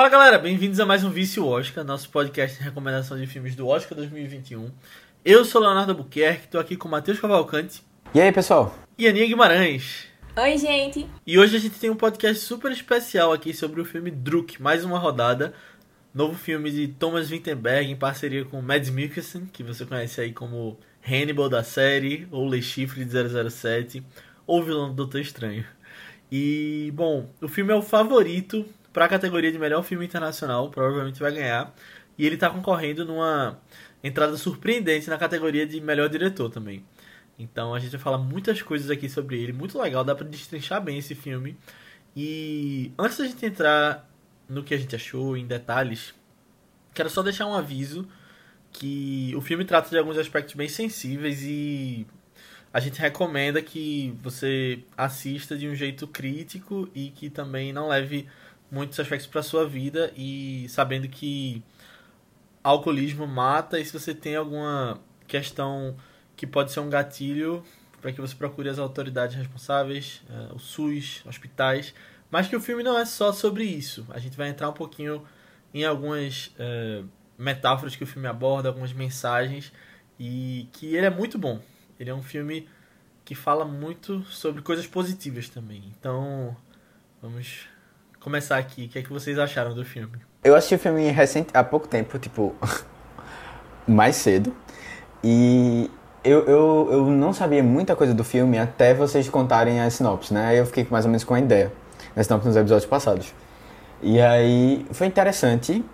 Fala galera, bem-vindos a mais um Vício Oscar, nosso podcast de recomendação de filmes do Oscar 2021. Eu sou Leonardo Buquerque, estou aqui com o Matheus Cavalcante. E aí, pessoal? E Aninha Guimarães. Oi, gente. E hoje a gente tem um podcast super especial aqui sobre o filme Druk, mais uma rodada. Novo filme de Thomas Vinterberg em parceria com Mads Mikkelsen, que você conhece aí como Hannibal da série, ou Le Chiffre de 007, ou vilão do Doutor Estranho. E, bom, o filme é o favorito para a categoria de melhor filme internacional, provavelmente vai ganhar. E ele está concorrendo numa entrada surpreendente na categoria de melhor diretor também. Então a gente vai falar muitas coisas aqui sobre ele, muito legal, dá para destrinchar bem esse filme. E antes da gente entrar no que a gente achou em detalhes, quero só deixar um aviso que o filme trata de alguns aspectos bem sensíveis e a gente recomenda que você assista de um jeito crítico e que também não leve muitos aspectos para sua vida e sabendo que alcoolismo mata e se você tem alguma questão que pode ser um gatilho para que você procure as autoridades responsáveis, uh, o SUS, hospitais, mas que o filme não é só sobre isso. A gente vai entrar um pouquinho em algumas uh, metáforas que o filme aborda, algumas mensagens e que ele é muito bom. Ele é um filme que fala muito sobre coisas positivas também. Então, vamos começar aqui. O que é que vocês acharam do filme? Eu assisti o filme recente, há pouco tempo, tipo, mais cedo. E eu, eu, eu não sabia muita coisa do filme até vocês contarem a sinopse, né? Aí eu fiquei mais ou menos com a ideia, na sinopse nos episódios passados. E aí foi interessante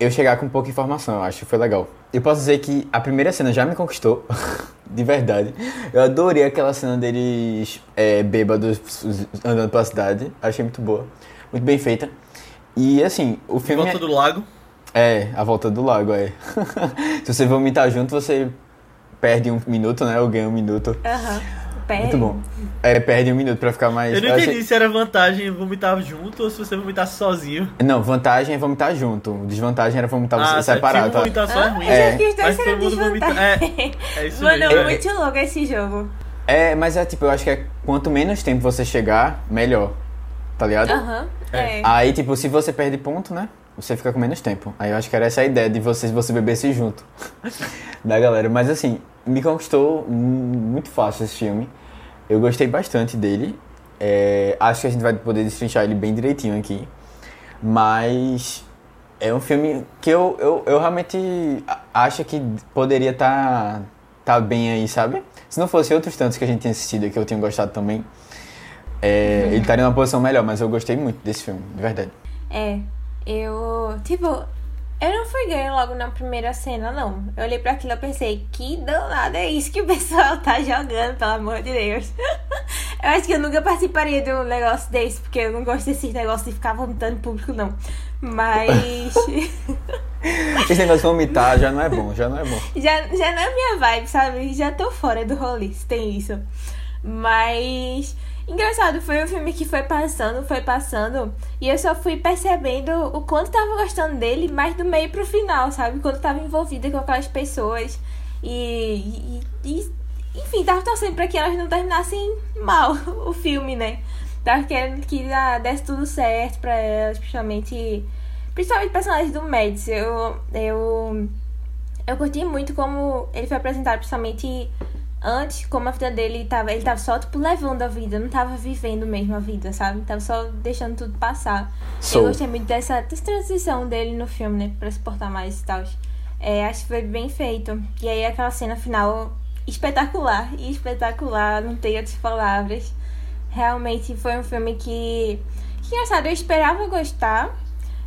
eu chegar com pouca informação, eu acho que foi legal. Eu posso dizer que a primeira cena já me conquistou, de verdade. Eu adorei aquela cena deles é, bêbados andando pela cidade, achei muito boa muito bem feita. E assim, o filme. A volta é... do lago. É, a volta do lago, é. Se você vomitar junto, você perde um minuto, né? Ou ganha um minuto. Aham. Uhum. Perde. Muito bom. É, perde um minuto pra ficar mais. Eu não entendi achei... se era vantagem vomitar junto ou se você vomitasse sozinho. Não, vantagem é vomitar junto. Desvantagem era vomitar ah, separado. Se tá? vomitar só é ruim. É. Mas todo mundo vomita. É, é isso Mano, mesmo. é muito louco esse jogo. É, mas é tipo, eu acho que é quanto menos tempo você chegar, melhor. Tá ligado? Aham. Uhum. É. Aí, tipo, se você perde ponto, né? Você fica com menos tempo. Aí eu acho que era essa a ideia de você, você bebesse junto da galera. Mas assim, me conquistou muito fácil esse filme. Eu gostei bastante dele. É, acho que a gente vai poder destrinchar ele bem direitinho aqui. Mas é um filme que eu, eu, eu realmente acho que poderia estar tá, tá bem aí, sabe? Se não fosse outros tantos que a gente tinha assistido que eu tinha gostado também, é, ele estaria numa posição melhor, mas eu gostei muito desse filme, de verdade. É, eu. Tipo, eu não fui ganho logo na primeira cena, não. Eu olhei para aquilo e pensei, que danado é isso que o pessoal tá jogando, pelo amor de Deus. eu acho que eu nunca participaria de um negócio desse, porque eu não gosto desses negócios de ficar vomitando público, não. Mas. Esse negócio de vomitar já não é bom, já não é bom. Já, já não é minha vibe, sabe? Já tô fora do rolê, se tem isso. Mas. Engraçado, foi um filme que foi passando, foi passando, e eu só fui percebendo o quanto tava gostando dele mais do meio pro final, sabe? Quando tava envolvida com aquelas pessoas. E, e, e enfim, tava torcendo pra que elas não terminassem mal o filme, né? Tava querendo que ah, desse tudo certo pra elas, principalmente. Principalmente personagens do Mads. Eu. Eu. Eu curti muito como ele foi apresentado, principalmente antes, como a vida dele tava, ele tava só, tipo, levando a vida, não tava vivendo mesmo a vida, sabe? Tava só deixando tudo passar. Eu gostei muito dessa, dessa transição dele no filme, né? Pra se portar mais e tal. É, acho que foi bem feito. E aí aquela cena final espetacular, espetacular, não tenho outras palavras. Realmente foi um filme que. Que engraçado, eu esperava gostar,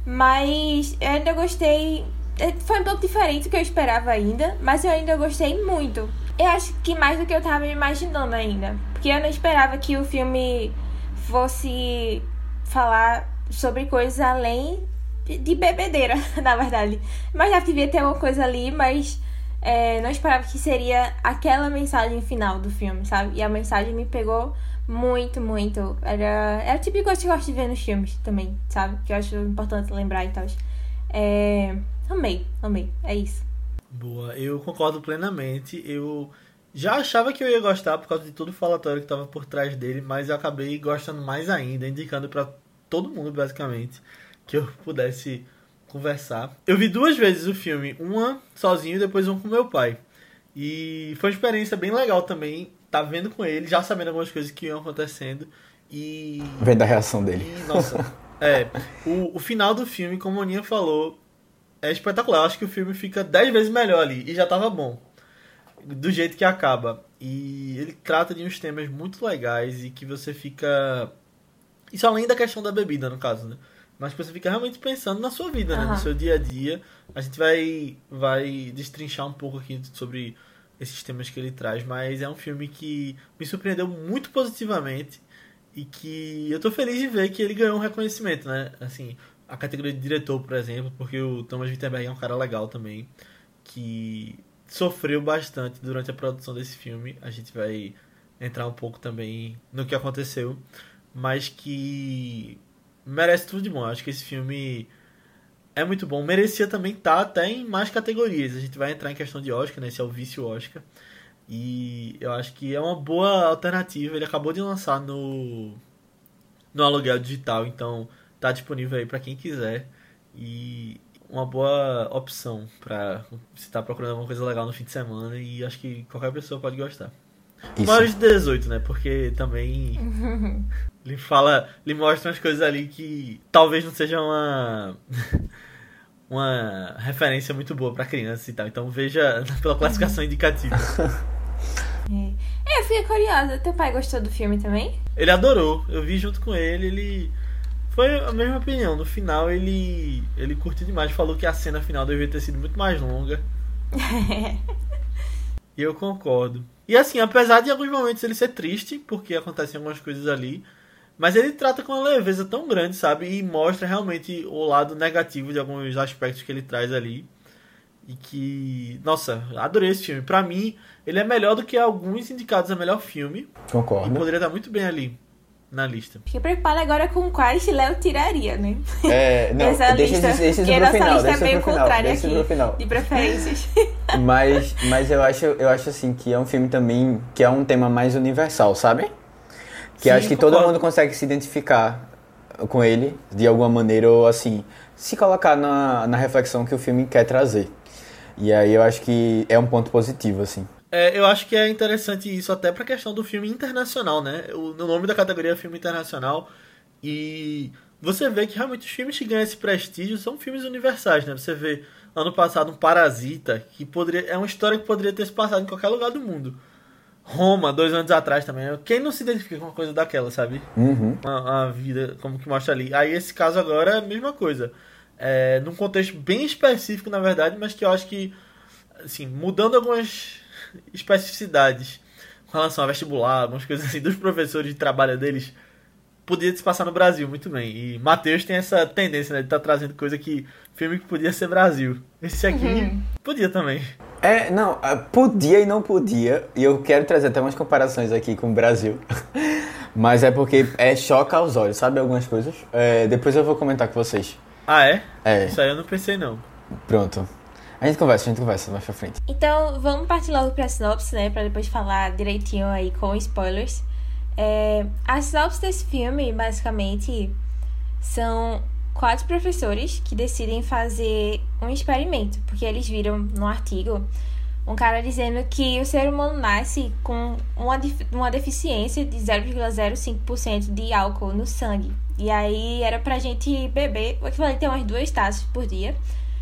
mas eu ainda gostei. É, foi um pouco diferente do que eu esperava ainda, mas eu ainda gostei muito. Eu acho que mais do que eu tava imaginando ainda. Porque eu não esperava que o filme fosse falar sobre coisas além de bebedeira, na verdade. Mas já devia ter uma coisa ali, mas é, não esperava que seria aquela mensagem final do filme, sabe? E a mensagem me pegou muito, muito. Era, era o tipo que eu gosto de ver nos filmes também, sabe? Que eu acho importante lembrar e tal. É, amei, amei. É isso. Boa, eu concordo plenamente. Eu já achava que eu ia gostar por causa de todo o falatório que estava por trás dele, mas eu acabei gostando mais ainda, indicando para todo mundo basicamente que eu pudesse conversar. Eu vi duas vezes o filme, uma sozinho e depois um com meu pai. E foi uma experiência bem legal também, tá vendo com ele, já sabendo algumas coisas que iam acontecendo e... Vendo a reação dele. E, nossa, é, o, o final do filme, como a Aninha falou, é espetacular. Eu acho que o filme fica dez vezes melhor ali, e já tava bom. Do jeito que acaba. E ele trata de uns temas muito legais e que você fica... Isso além da questão da bebida, no caso, né? Mas você fica realmente pensando na sua vida, né? No seu dia a dia. A gente vai, vai destrinchar um pouco aqui sobre esses temas que ele traz, mas é um filme que me surpreendeu muito positivamente e que eu tô feliz de ver que ele ganhou um reconhecimento, né? Assim, a categoria de diretor, por exemplo, porque o Thomas Wittenberg é um cara legal também, que sofreu bastante durante a produção desse filme. A gente vai entrar um pouco também no que aconteceu, mas que merece tudo de bom. Acho que esse filme é muito bom. Merecia também estar tá até em mais categorias. A gente vai entrar em questão de Oscar, né? Esse é o vício Oscar. E eu acho que é uma boa alternativa. Ele acabou de lançar no, no aluguel digital, então tá disponível aí para quem quiser. E uma boa opção para se tá procurando alguma coisa legal no fim de semana e acho que qualquer pessoa pode gostar. Isso. Maiores de 18, né? Porque também Ele fala, ele mostra umas coisas ali que talvez não seja uma uma referência muito boa para criança e tal. Então veja pela classificação indicativa. É. eu fiquei curiosa. Teu pai gostou do filme também? Ele adorou. Eu vi junto com ele, ele foi a mesma opinião. No final ele ele curtiu demais, falou que a cena final devia ter sido muito mais longa. e eu concordo. E assim, apesar de alguns momentos ele ser triste, porque acontecem algumas coisas ali, mas ele trata com uma leveza tão grande, sabe? E mostra realmente o lado negativo de alguns aspectos que ele traz ali. E que. Nossa, adorei esse filme. Pra mim, ele é melhor do que alguns indicados a melhor filme. Concordo. E poderia estar muito bem ali na lista. Fiquei preocupada agora com quais Léo tiraria, né? É, não, Essa deixa lista, esse, esse porque nossa final, lista é deixa meio final, contrária deixa aqui, pro final. de preferências. Mas, mas eu acho, eu acho assim que é um filme também que é um tema mais universal, sabe? Que Sim, acho que todo concordo. mundo consegue se identificar com ele de alguma maneira ou assim se colocar na, na reflexão que o filme quer trazer. E aí eu acho que é um ponto positivo assim. É, eu acho que é interessante isso até pra questão do filme internacional, né? O, o nome da categoria é filme internacional e você vê que realmente os filmes que ganham esse prestígio são filmes universais, né? Você vê ano passado um Parasita, que poderia é uma história que poderia ter se passado em qualquer lugar do mundo. Roma, dois anos atrás também. Quem não se identifica com uma coisa daquela, sabe? Uhum. Uma, uma vida como que mostra ali. Aí esse caso agora é a mesma coisa. É, num contexto bem específico, na verdade, mas que eu acho que, assim, mudando algumas especificidades com relação a vestibular, algumas coisas assim, dos professores de trabalho deles, podia se passar no Brasil muito bem. E Matheus tem essa tendência, né, de estar tá trazendo coisa que. filme que podia ser Brasil. Esse aqui podia também. É, não, ah, podia e não podia, e eu quero trazer até umas comparações aqui com o Brasil. Mas é porque é choca aos olhos, sabe? Algumas coisas. É, depois eu vou comentar com vocês. Ah, é? É. Isso aí eu não pensei, não. Pronto. A gente conversa, a gente conversa mais pra frente. Então, vamos partir logo pra sinopse, né? Pra depois falar direitinho aí com spoilers. É, a sinopse desse filme, basicamente, são quatro professores que decidem fazer um experimento. Porque eles viram num artigo um cara dizendo que o ser humano nasce com uma, uma deficiência de 0,05% de álcool no sangue. E aí era pra gente beber o equivalente a umas duas taças por dia.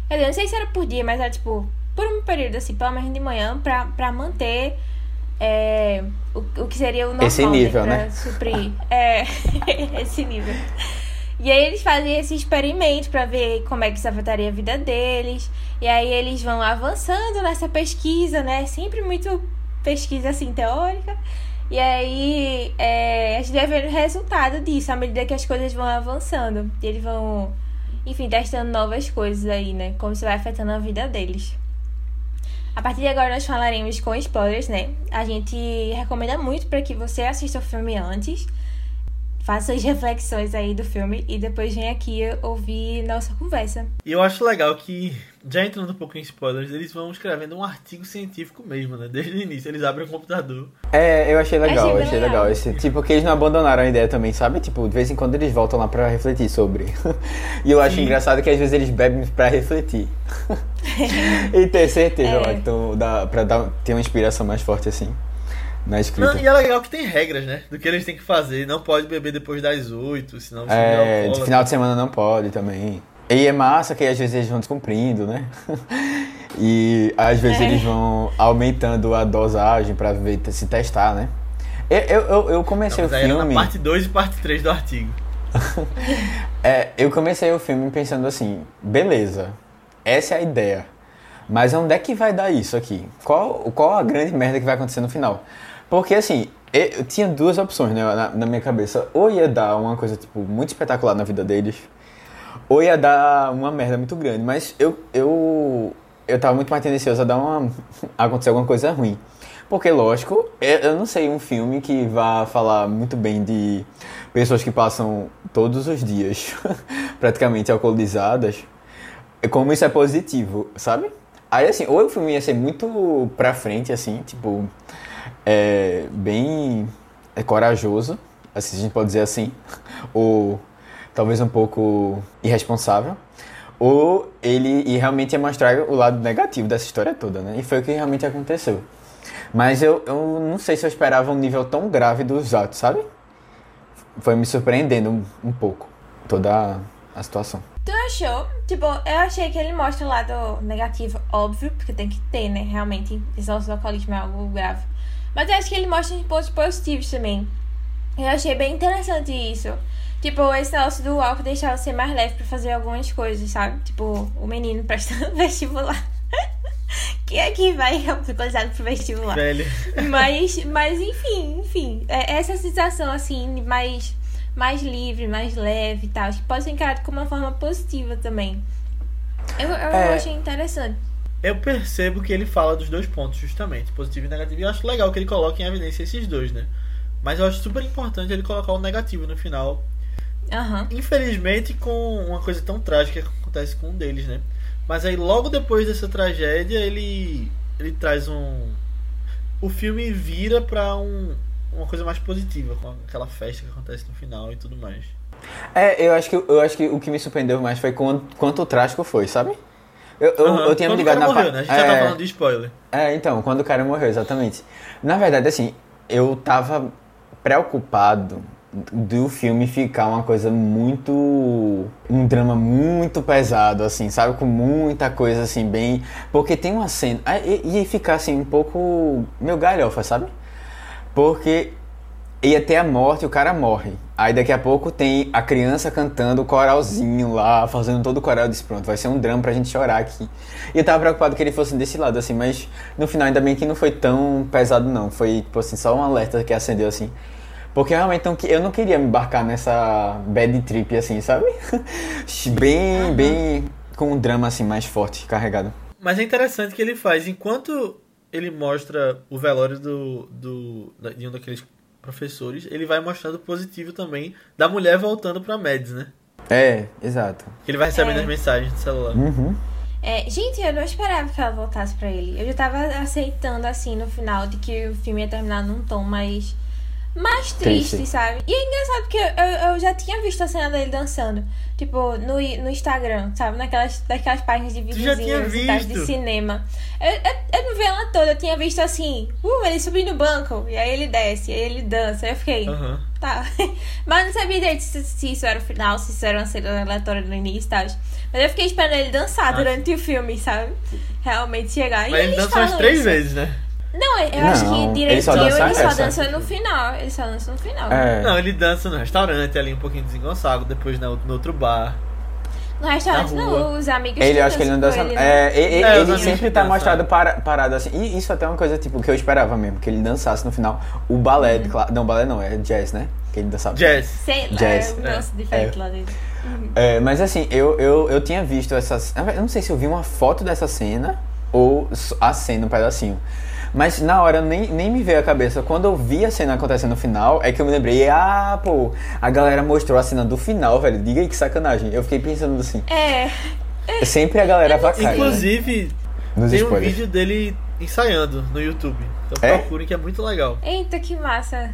Quer dizer, eu não sei se era por dia, mas era tipo, por um período assim, pelo menos de manhã, pra, pra manter é, o, o que seria o normal, Esse nível, pra né? suprir. É, esse nível. E aí eles fazem esse experimento pra ver como é que isso afetaria a vida deles. E aí eles vão avançando nessa pesquisa, né? Sempre muito pesquisa assim teórica. E aí é, a gente vai ver o resultado disso à medida que as coisas vão avançando. E eles vão, enfim, testando novas coisas aí, né? Como isso vai afetando a vida deles. A partir de agora nós falaremos com spoilers, né? A gente recomenda muito para que você assista o filme antes faça as reflexões aí do filme e depois vem aqui ouvir nossa conversa. E eu acho legal que, já entrando um pouco em spoilers, eles vão escrevendo um artigo científico mesmo, né? Desde o início, eles abrem o computador. É, eu achei legal, Achei achei, legal. Esse, tipo, que eles não abandonaram a ideia também, sabe? Tipo, de vez em quando eles voltam lá pra refletir sobre. e eu acho Sim. engraçado que às vezes eles bebem pra refletir. e ter certeza É. lá, que tão, dá, pra dar, ter uma inspiração mais forte assim. Na escrita. Não, e é legal que tem regras, né? Do que eles têm que fazer. Não pode beber depois das 8, senão você É, vira de final de semana não pode também. E é massa que às vezes eles vão descumprindo, né? e às vezes É. eles vão aumentando a dosagem pra ver se testar, né? Eu, eu, eu, Não, comecei mas o aí era filme. na parte 2 e parte 3 do artigo. É, eu comecei o filme pensando assim, beleza, essa é a ideia. Mas onde é que vai dar isso aqui? Qual, qual a grande merda que vai acontecer no final? Porque assim, eu, tinha duas opções né, na, na minha cabeça. Ou ia dar uma coisa, tipo, muito espetacular na vida deles, ou ia dar uma merda muito grande. Mas eu, eu, eu tava muito mais tendencioso a dar uma. a acontecer alguma coisa ruim. Porque, lógico, eu, eu não sei um filme que vá falar muito bem de pessoas que passam todos os dias praticamente alcoolizadas, como isso é positivo, sabe? Aí, assim, ou o filme ia ser muito pra frente, assim, tipo, é, bem é, corajoso, assim, a gente pode dizer assim, ou talvez um pouco irresponsável, ou ele ia realmente ia mostrar o lado negativo dessa história toda, né? E foi o que realmente aconteceu. Mas eu, eu não sei se eu esperava um nível tão grave dos atos, sabe? Foi me surpreendendo um, um pouco toda a, situação. Tu achou? Tipo, eu achei que ele mostra o lado negativo, óbvio, porque tem que ter, né? Realmente, esse nosso alcoolismo é algo grave. Mas eu acho que ele mostra os pontos positivos também. Eu achei bem interessante isso. Tipo, esse negócio do álcool deixar você mais leve pra fazer algumas coisas, sabe? Tipo, o menino prestando vestibular. Quem é que vai alcoolizado pro vestibular? Velho. Mas, mas enfim, enfim. É essa sensação, assim, mais, mais livre, mais leve e tal. Que pode ser encarado como uma forma positiva também. Eu, eu É. achei interessante. Eu percebo que ele fala dos dois pontos, justamente, positivo e negativo. E eu acho legal que ele coloque em evidência esses dois, né? Mas eu acho super importante ele colocar o negativo no final. Aham. Infelizmente, com uma coisa tão trágica que acontece com um deles, né? Mas aí, logo depois dessa tragédia, ele, ele traz um. O filme vira pra um, uma coisa mais positiva, com aquela festa que acontece no final e tudo mais. É, eu acho que, eu acho que o que me surpreendeu mais foi quanto, quanto trágico foi, sabe? Eu, eu, Aham. eu tinha me Quando o ligado cara na morreu, né? A gente já tá é, falando de spoiler. É, então, quando o cara morreu, exatamente. Na verdade, assim, eu tava preocupado do filme ficar uma coisa muito. um drama muito pesado, assim, sabe? Com muita coisa, assim, bem. Porque tem uma cena. ah, E, e ficar, assim, um pouco. meio galhofa, sabe? Porque ia ter a morte e o cara morre. Aí daqui a pouco tem a criança cantando o coralzinho lá, fazendo todo o coral. Eu disse, pronto, vai ser um drama pra gente chorar aqui. E eu tava preocupado que ele fosse desse lado, assim, mas no final ainda bem que não foi tão pesado, não. Foi, tipo assim, só um alerta que acendeu, assim. Porque realmente não, eu não queria me embarcar nessa bad trip, assim, sabe? bem, bem com um drama, assim, mais forte, carregado. Mas é interessante que ele faz, enquanto ele mostra o velório do, do, de um daqueles professores, ele vai mostrando o positivo também da mulher voltando pra Mads, né? É, exato. Que ele vai recebendo É. as mensagens do celular. Uhum. É, gente, eu não esperava que ela voltasse pra ele. Eu já tava aceitando, assim, no final, de que o filme ia terminar num tom mais. Mais triste, Triste. sabe? E é engraçado porque eu, eu, já tinha visto a cena dele dançando. Tipo, no, no Instagram, sabe? Naquelas, daquelas páginas de videozinhos e tal, de cinema. Eu, eu, eu não vi ela toda, eu tinha visto assim, uh, ele subindo no banco, e aí ele desce, e aí ele dança. Aí eu fiquei. Tá. Mas não sabia direito se, se isso era o final, se isso era uma cena aleatória no início e tal. Mas eu fiquei esperando ele dançar Ah. durante o filme, sabe? Realmente chegar. e Mas ele eles dança umas três isso. vezes, né? Não, eu Não, acho que ele direitinho só ele dança só essa. dança no final. Ele só dança no final. É. Não, ele dança no restaurante ali, um pouquinho desengonçado, depois na- no outro bar. No restaurante, não, os amigos Ele, acho que ele não dança. ele, né? é, É, ele sempre tá dançam. mostrado para, parado assim. E isso até é uma coisa tipo que eu esperava mesmo, que ele dançasse no final. O balé, Uhum. claro- não, balé não, é jazz, né? Que ele dançava. Jazz. Sei lá, Jazz. é negócio diferente lá dentro. É, mas assim, eu, eu, eu tinha visto essas. Eu não sei se eu vi uma foto dessa cena ou a cena, um pedacinho. Mas na hora nem, nem me veio a cabeça. Quando eu vi a cena acontecendo no final, é que eu me lembrei, ah, pô, a galera mostrou a cena do final, velho. Diga aí que sacanagem. Eu fiquei pensando assim. É. Sempre a galera avacalha. né? Inclusive, Nos tem um spoilers. vídeo dele ensaiando no YouTube. Então É? procurem que é muito legal. Eita, que massa.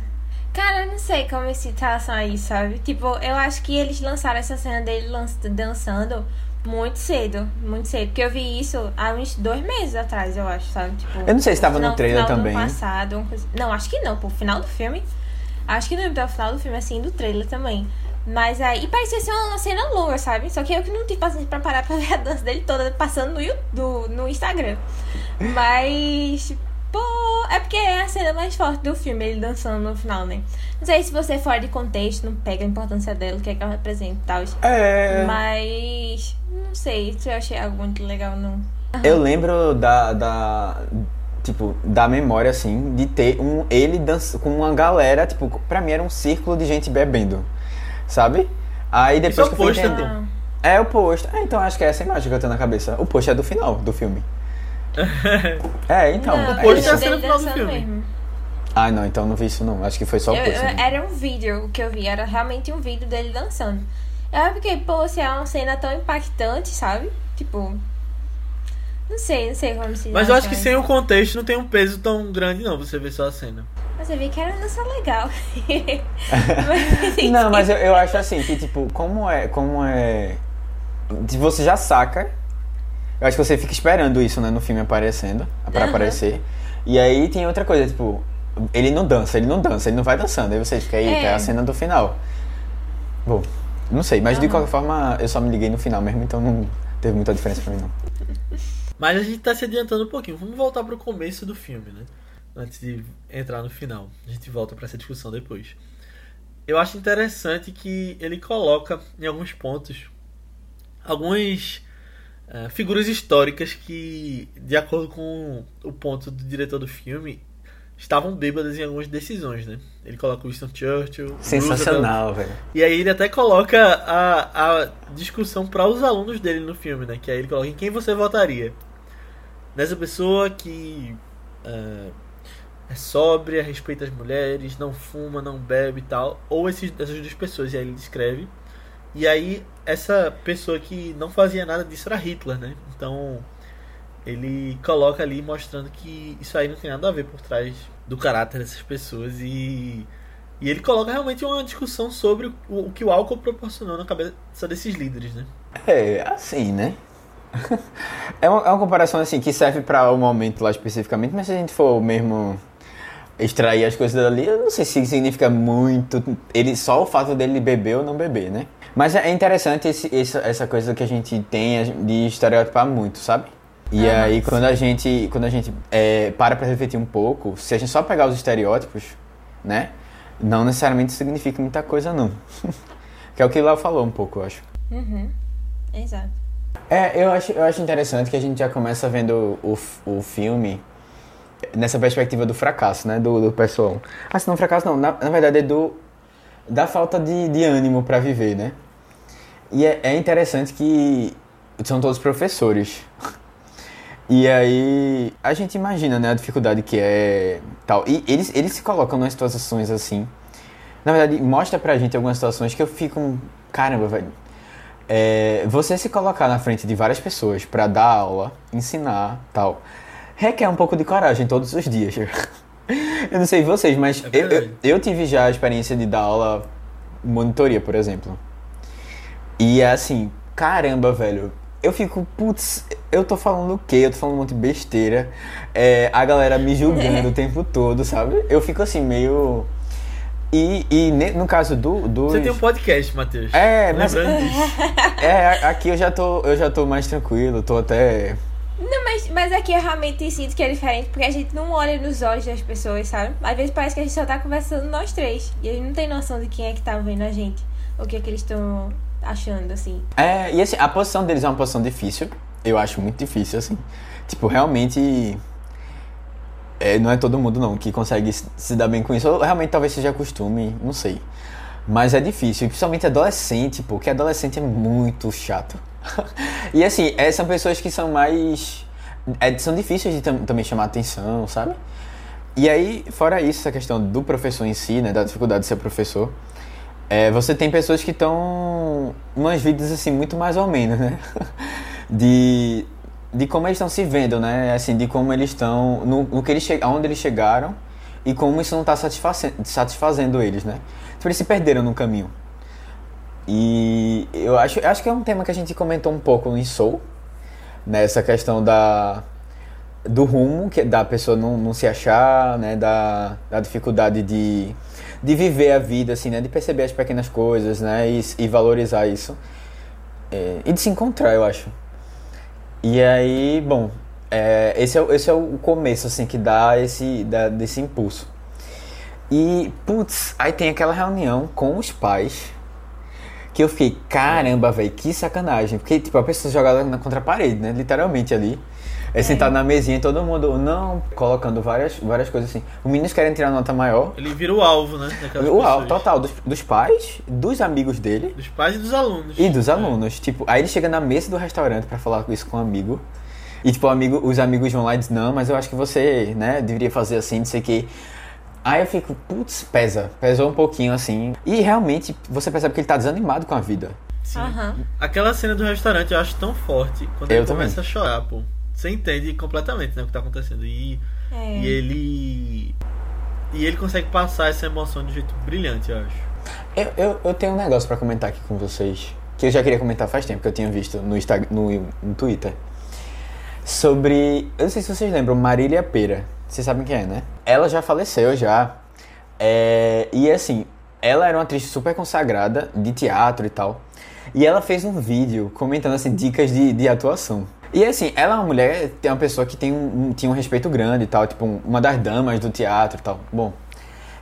Cara, eu não sei como esse relação a isso, sabe? Tipo, eu acho que eles lançaram essa cena dele dançando muito cedo. Muito cedo. Porque eu vi isso há uns dois meses atrás, eu acho, sabe? Tipo, Eu não sei se tava no trailer também. passado, coisa- Não, acho que não, pô. Final do filme. Acho que não é o final do filme, assim, do trailer também. Mas aí parecia ser uma cena longa, sabe? Só que eu que não tive paciência pra parar pra ver a dança dele toda passando no, do- no Instagram. Mas. Pô, é porque é a cena mais forte do filme, ele dançando no final, né? Não sei se você fora de contexto, não pega a importância dela, o que é que ela representa e tal. É. Mas. Não sei se eu achei algo muito legal, não. Eu lembro da, da. Tipo, da memória, assim, de ter um ele dança, com uma galera, tipo, pra mim era um círculo de gente bebendo. Sabe? Aí depois Isso é o que eu fui entender. É o post. É, então acho que é essa imagem que eu tenho na cabeça. O post é do final do filme. É, então. não, é pôster isso. é a cena final do filme. mesmo. Ah, não, então não vi isso não. Acho que foi só o eu- né? era um vídeo que eu vi, era realmente um vídeo dele dançando. Eu fiquei, pô, se é uma cena tão impactante, sabe? Tipo. Não sei, não sei como se Mas eu acho que sem o contexto não tem um peso tão grande, não. Você vê só a cena. Mas eu vi que era uma dança legal. Mas, Não, mas eu, eu acho assim, que tipo, como é. Como é. Você já saca. Eu acho que você fica esperando isso, né, no filme aparecendo. Pra Aham. aparecer. E aí tem outra coisa, tipo, ele não dança, ele não dança, ele não vai dançando. Aí você fica, eita, é, É. a cena do final. Bom, não sei, mas de Aham. qualquer forma eu só me liguei no final mesmo, então não teve muita diferença pra mim não. Mas a gente tá se adiantando um pouquinho. Vamos voltar pro começo do filme, né? Antes de entrar no final. A gente volta pra essa discussão depois. Eu acho interessante que ele coloca em alguns pontos algumas eh, figuras históricas que, de acordo com o ponto do diretor do filme, estavam bêbadas em algumas decisões, né? Ele coloca o Winston Churchill, Sensacional, velho. e aí ele até coloca a, a discussão para os alunos dele no filme, né? Que aí ele coloca em quem você votaria. Nessa pessoa que é, é sóbria, respeita as mulheres, não fuma, não bebe e tal. Ou esses, essas duas pessoas, e aí ele descreve. E aí essa pessoa que não fazia nada disso era Hitler, né? Então ele coloca ali mostrando que isso aí não tem nada a ver por trás do caráter dessas pessoas e e ele coloca realmente uma discussão sobre o, que o álcool proporcionou na cabeça desses líderes, né? É, assim, né? É uma, é uma comparação assim que serve pra o momento lá especificamente, mas se a gente for mesmo extrair as coisas dali, eu não sei se significa muito. Ele só o fato dele beber ou não beber, né? Mas é interessante esse, essa, essa coisa que a gente tem de estereotipar muito, sabe? E Aham. aí quando a gente quando a gente é, para pra refletir um pouco, se a gente só pegar os estereótipos, né? Não necessariamente significa muita coisa não. que é o que o Léo falou um pouco, eu acho. Uhum. Exato. É, eu acho, eu acho interessante que a gente já começa vendo o, o filme nessa perspectiva do fracasso, né? Do, do pessoal. Ah, se não fracasso não, na, na verdade é do da falta de, de ânimo pra viver, né? E é, é interessante que são todos professores. E aí a gente imagina, né, a dificuldade que é tal. E eles, eles se colocam nas situações assim. Na verdade, mostra pra gente algumas situações que eu fico, caramba, velho. É, você se colocar na frente de várias pessoas pra dar aula, ensinar, tal, requer um pouco de coragem todos os dias. eu não sei vocês, mas É eu, eu, eu tive já a experiência de dar aula monitoria, por exemplo. E é assim, caramba, velho. Eu fico, putz, eu tô falando o quê? Eu tô falando um monte de besteira. É, a galera me julgando o tempo todo, sabe? Eu fico assim, meio. E, e ne- no caso do. Dos... Você tem um podcast, Matheus. É, mas- Lembrando disso. É, aqui eu já tô, eu já tô mais tranquilo, tô até. Não, mas, mas aqui eu realmente sinto que é diferente, porque a gente não olha nos olhos das pessoas, sabe? Às vezes parece que a gente só tá conversando nós três. E eles não tem noção de quem é que tá vendo a gente. O que é que eles estão achando, assim. É, e assim, a posição deles é uma posição difícil. Eu acho muito difícil, assim. Tipo, realmente. é, não é todo mundo, não, que consegue se dar bem com isso. Ou realmente talvez seja costume, não sei. Mas é difícil, principalmente adolescente, porque adolescente é muito chato. e assim, é, são pessoas que são mais é, são difíceis de tam- também chamar atenção, sabe? E aí, fora isso, essa questão do professor em si, né, da dificuldade de ser professor, é, você tem pessoas que estão umas vidas assim muito mais ou menos, né? De, de como eles estão se vendo, né? Assim, de como eles estão, no, no que eles aonde eles chegaram e como isso não está satisfazendo, satisfazendo eles, né? Tipo, eles se perderam no caminho. E eu acho, eu acho que é um tema que a gente comentou um pouco em Soul, né? Essa questão da do rumo que da pessoa não, não se achar, né, da, da dificuldade de, de viver a vida, assim, né, de perceber as pequenas coisas, né, e, e valorizar isso. É, e de se encontrar, eu acho. E aí, bom, é, esse, é, esse é o começo, assim, que dá esse, dá, desse impulso. E, putz, aí tem aquela reunião com os pais, que eu fiquei, caramba, velho, que sacanagem. Porque, tipo, a pessoa jogada contra a parede, né, literalmente ali. É sentado na mesinha e todo mundo, não, colocando várias, várias coisas assim. Os meninos querem tirar nota maior. Ele vira o alvo, né? O pessoas. total, dos, dos pais, dos amigos dele Dos pais e dos alunos. e dos alunos. Tipo, aí ele chega na mesa do restaurante pra falar isso com um amigo. E tipo, o amigo, os amigos vão lá e dizem, não, mas eu acho que você, né, deveria fazer assim, não sei o quê. Aí eu fico, putz, pesa. Pesou um pouquinho assim. E realmente você percebe que ele tá desanimado com a vida. Sim. Aham. Aquela cena do restaurante eu acho tão forte. Quando Eu ele também. começa a chorar, pô. Você entende completamente né, o que tá acontecendo. E, É. e ele. E ele consegue passar essa emoção de um jeito brilhante, eu acho. Eu, eu, eu tenho um negócio pra comentar aqui com vocês. Que eu já queria comentar faz tempo, que eu tinha visto no, Instagram, no, no Twitter. Sobre. Eu não sei se vocês lembram, Marília Pera. Vocês sabem quem é, né? Ela já faleceu já. É, e assim, ela era uma atriz super consagrada de teatro e tal. E ela fez um vídeo comentando assim, dicas de, de atuação. E assim, ela é uma mulher, tem uma pessoa que tem um, tinha um respeito grande e tal, tipo, um- uma das damas do teatro e tal. Bom.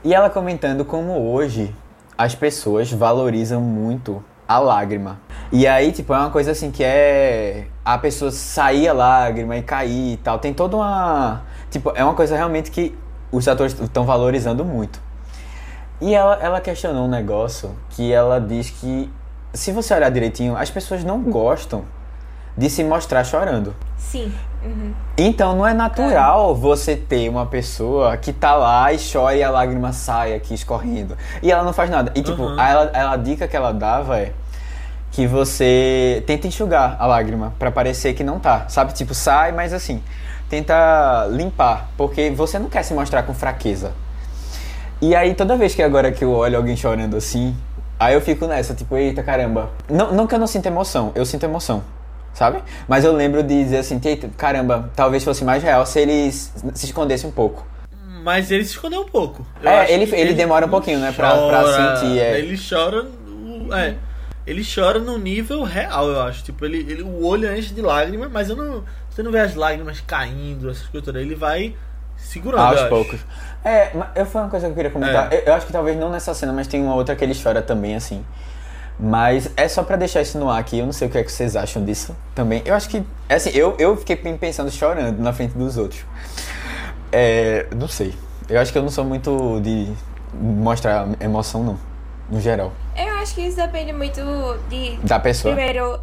E ela comentando como hoje as pessoas valorizam muito a lágrima. E aí, tipo, é uma coisa assim que é. A pessoa sair a lágrima e cair e tal. Tem toda uma. Tipo, é uma coisa realmente que os atores estão valorizando muito. E ela, ela questionou um negócio que ela diz que, se você olhar direitinho, as pessoas não gostam de se mostrar chorando. Sim. Uhum. Então não é natural você ter uma pessoa que tá lá e chora e a lágrima sai aqui escorrendo. E ela não faz nada. E tipo, Uhum. a, ela, ela- a dica que ela dava é que você tenta enxugar a lágrima pra parecer que não tá. Sabe? Tipo, sai, mas assim, tenta limpar. Porque você não quer se mostrar com fraqueza. E aí toda vez que agora que eu olho alguém chorando assim, aí eu fico nessa, tipo, eita caramba. Não, não que eu não sinta emoção, eu sinto emoção. Sabe? Mas eu lembro de dizer assim, caramba, talvez fosse mais real se eles se escondessem um pouco. Mas ele se escondeu um pouco. Eu É, acho ele- que ele demora um pouquinho, né, pra- pra sentir, é. Ele chora. no- É. Ele chora no nível real, eu acho. Tipo, ele, ele, o olho enche de lágrimas, mas eu não, você não vê as lágrimas caindo, essas coisas todas. Ele vai segurando. aos acho. poucos. É, mas eu, foi uma coisa que eu queria comentar. É. Eu, eu acho que talvez não nessa cena, mas tem uma outra que ele chora também, assim. Mas é só pra deixar isso no ar aqui, eu não sei o que é que vocês acham disso também. Eu acho que, é assim, eu, eu fiquei pensando chorando na frente dos outros. É, não sei. Eu acho que eu não sou muito de mostrar emoção, não. No geral. Eu acho que isso depende muito de. Da pessoa. Primeiro.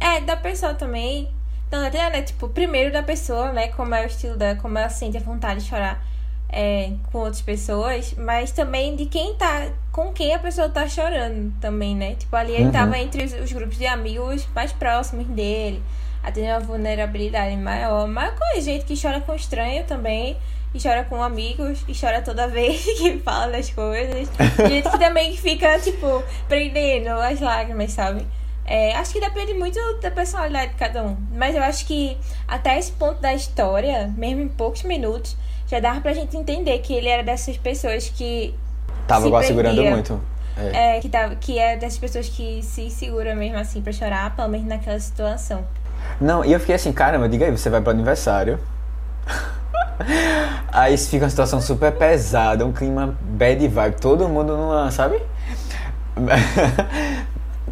É, da pessoa também. Então, até, né? Tipo, primeiro da pessoa, né? Como é o estilo dela, como ela sente a vontade de chorar é, com outras pessoas. Mas também de quem tá. Com quem a pessoa tá chorando também, né? Tipo, ali ele Uhum. tava entre os, os grupos de amigos mais próximos dele. A ter uma vulnerabilidade maior. Mas com gente que chora com estranho também. E chora com amigos. E chora toda vez que fala das coisas. E gente que também fica, tipo, prendendo as lágrimas, sabe? É, acho que depende muito da personalidade de cada um. Mas eu acho que até esse ponto da história, mesmo em poucos minutos, já dava pra gente entender que ele era dessas pessoas que. Tava segurando muito. É. É, que, tava, que é dessas pessoas que se segura mesmo assim pra chorar, pelo menos naquela situação. Não, e eu fiquei assim, caramba, diga aí, você vai pro aniversário. aí fica uma situação super pesada, um clima bad vibe, todo mundo numa, sabe?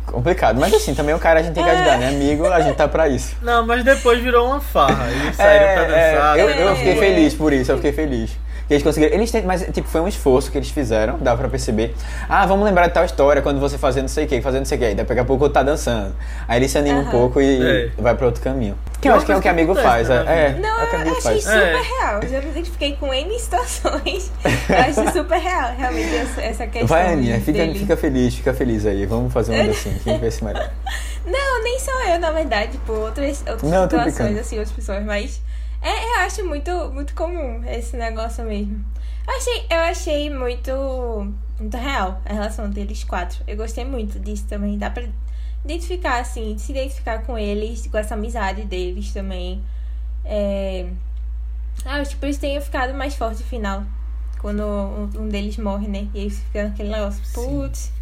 Complicado, mas assim, também o cara a gente tem que ajudar, né? Amigo, a gente tá pra isso. Não, mas depois virou uma farra. Eles saíram pra dançar. eu, né? eu fiquei É. feliz por isso, eu fiquei feliz. Que eles conseguiram. Eles têm, mas tipo, foi um esforço que eles fizeram, dá pra perceber. Ah, vamos lembrar de tal história quando você fazia não sei o que, fazendo não sei o que. Aí daqui a pouco tá dançando. Aí ele se anima um Aham. pouco e É. vai pra outro caminho. Que eu acho que é o que amigo faz. É, é, Não, é o que eu amigo achei faz. super É. real. Eu já me identifiquei com N situações. Eu achei super real, realmente, essa, questão. Vai, Aninha, fica, fica feliz, fica feliz aí. Vamos fazer uma assim, quem vê se melhor. Não, nem sou eu, na verdade, tipo, outras, outras Não, eu situações, assim, outras pessoas, mas é, eu acho muito, muito comum esse negócio mesmo. Eu achei, eu achei muito, muito real a relação deles quatro. Eu gostei muito disso também. Dá pra identificar, assim, se identificar com eles, com essa amizade deles também. É... Ah, acho que por isso tenha ficado mais forte no final. Quando um, deles morre, né? E aí fica aquele negócio, putz.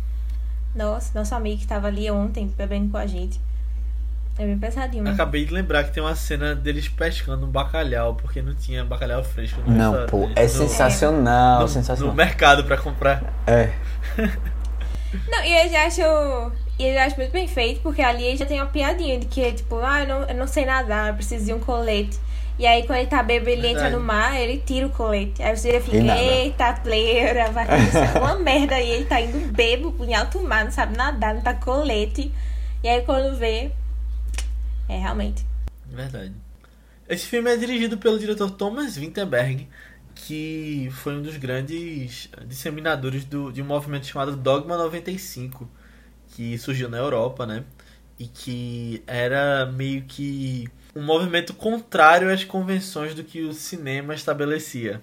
Nossa, nosso amigo que tava ali ontem bebendo com a gente. É bem pesadinho, né? Acabei de lembrar que tem uma cena deles pescando um bacalhau, porque não tinha bacalhau fresco no Não, restaurante, pô, é no- sensacional, no, no sensacional. mercado pra comprar. É, Não, e eu já acho. E eu acho muito bem feito, porque ali ele já tem uma piadinha de que, tipo, ah, eu não, eu não sei nadar, eu preciso de um colete. E aí, quando ele tá bêbado, ele entra no mar, ele tira o colete. Aí você fica, eita, pleura, vai acontecer uma merda. E ele tá indo bêbado em alto mar, não sabe nadar, não tá com colete. E aí, quando vê. É, realmente. Verdade. Esse filme é dirigido pelo diretor Thomas Vinterberg, que foi um dos grandes disseminadores do, de um movimento chamado Dogma 95, que surgiu na Europa, né? E que era meio que um movimento contrário às convenções do que o cinema estabelecia.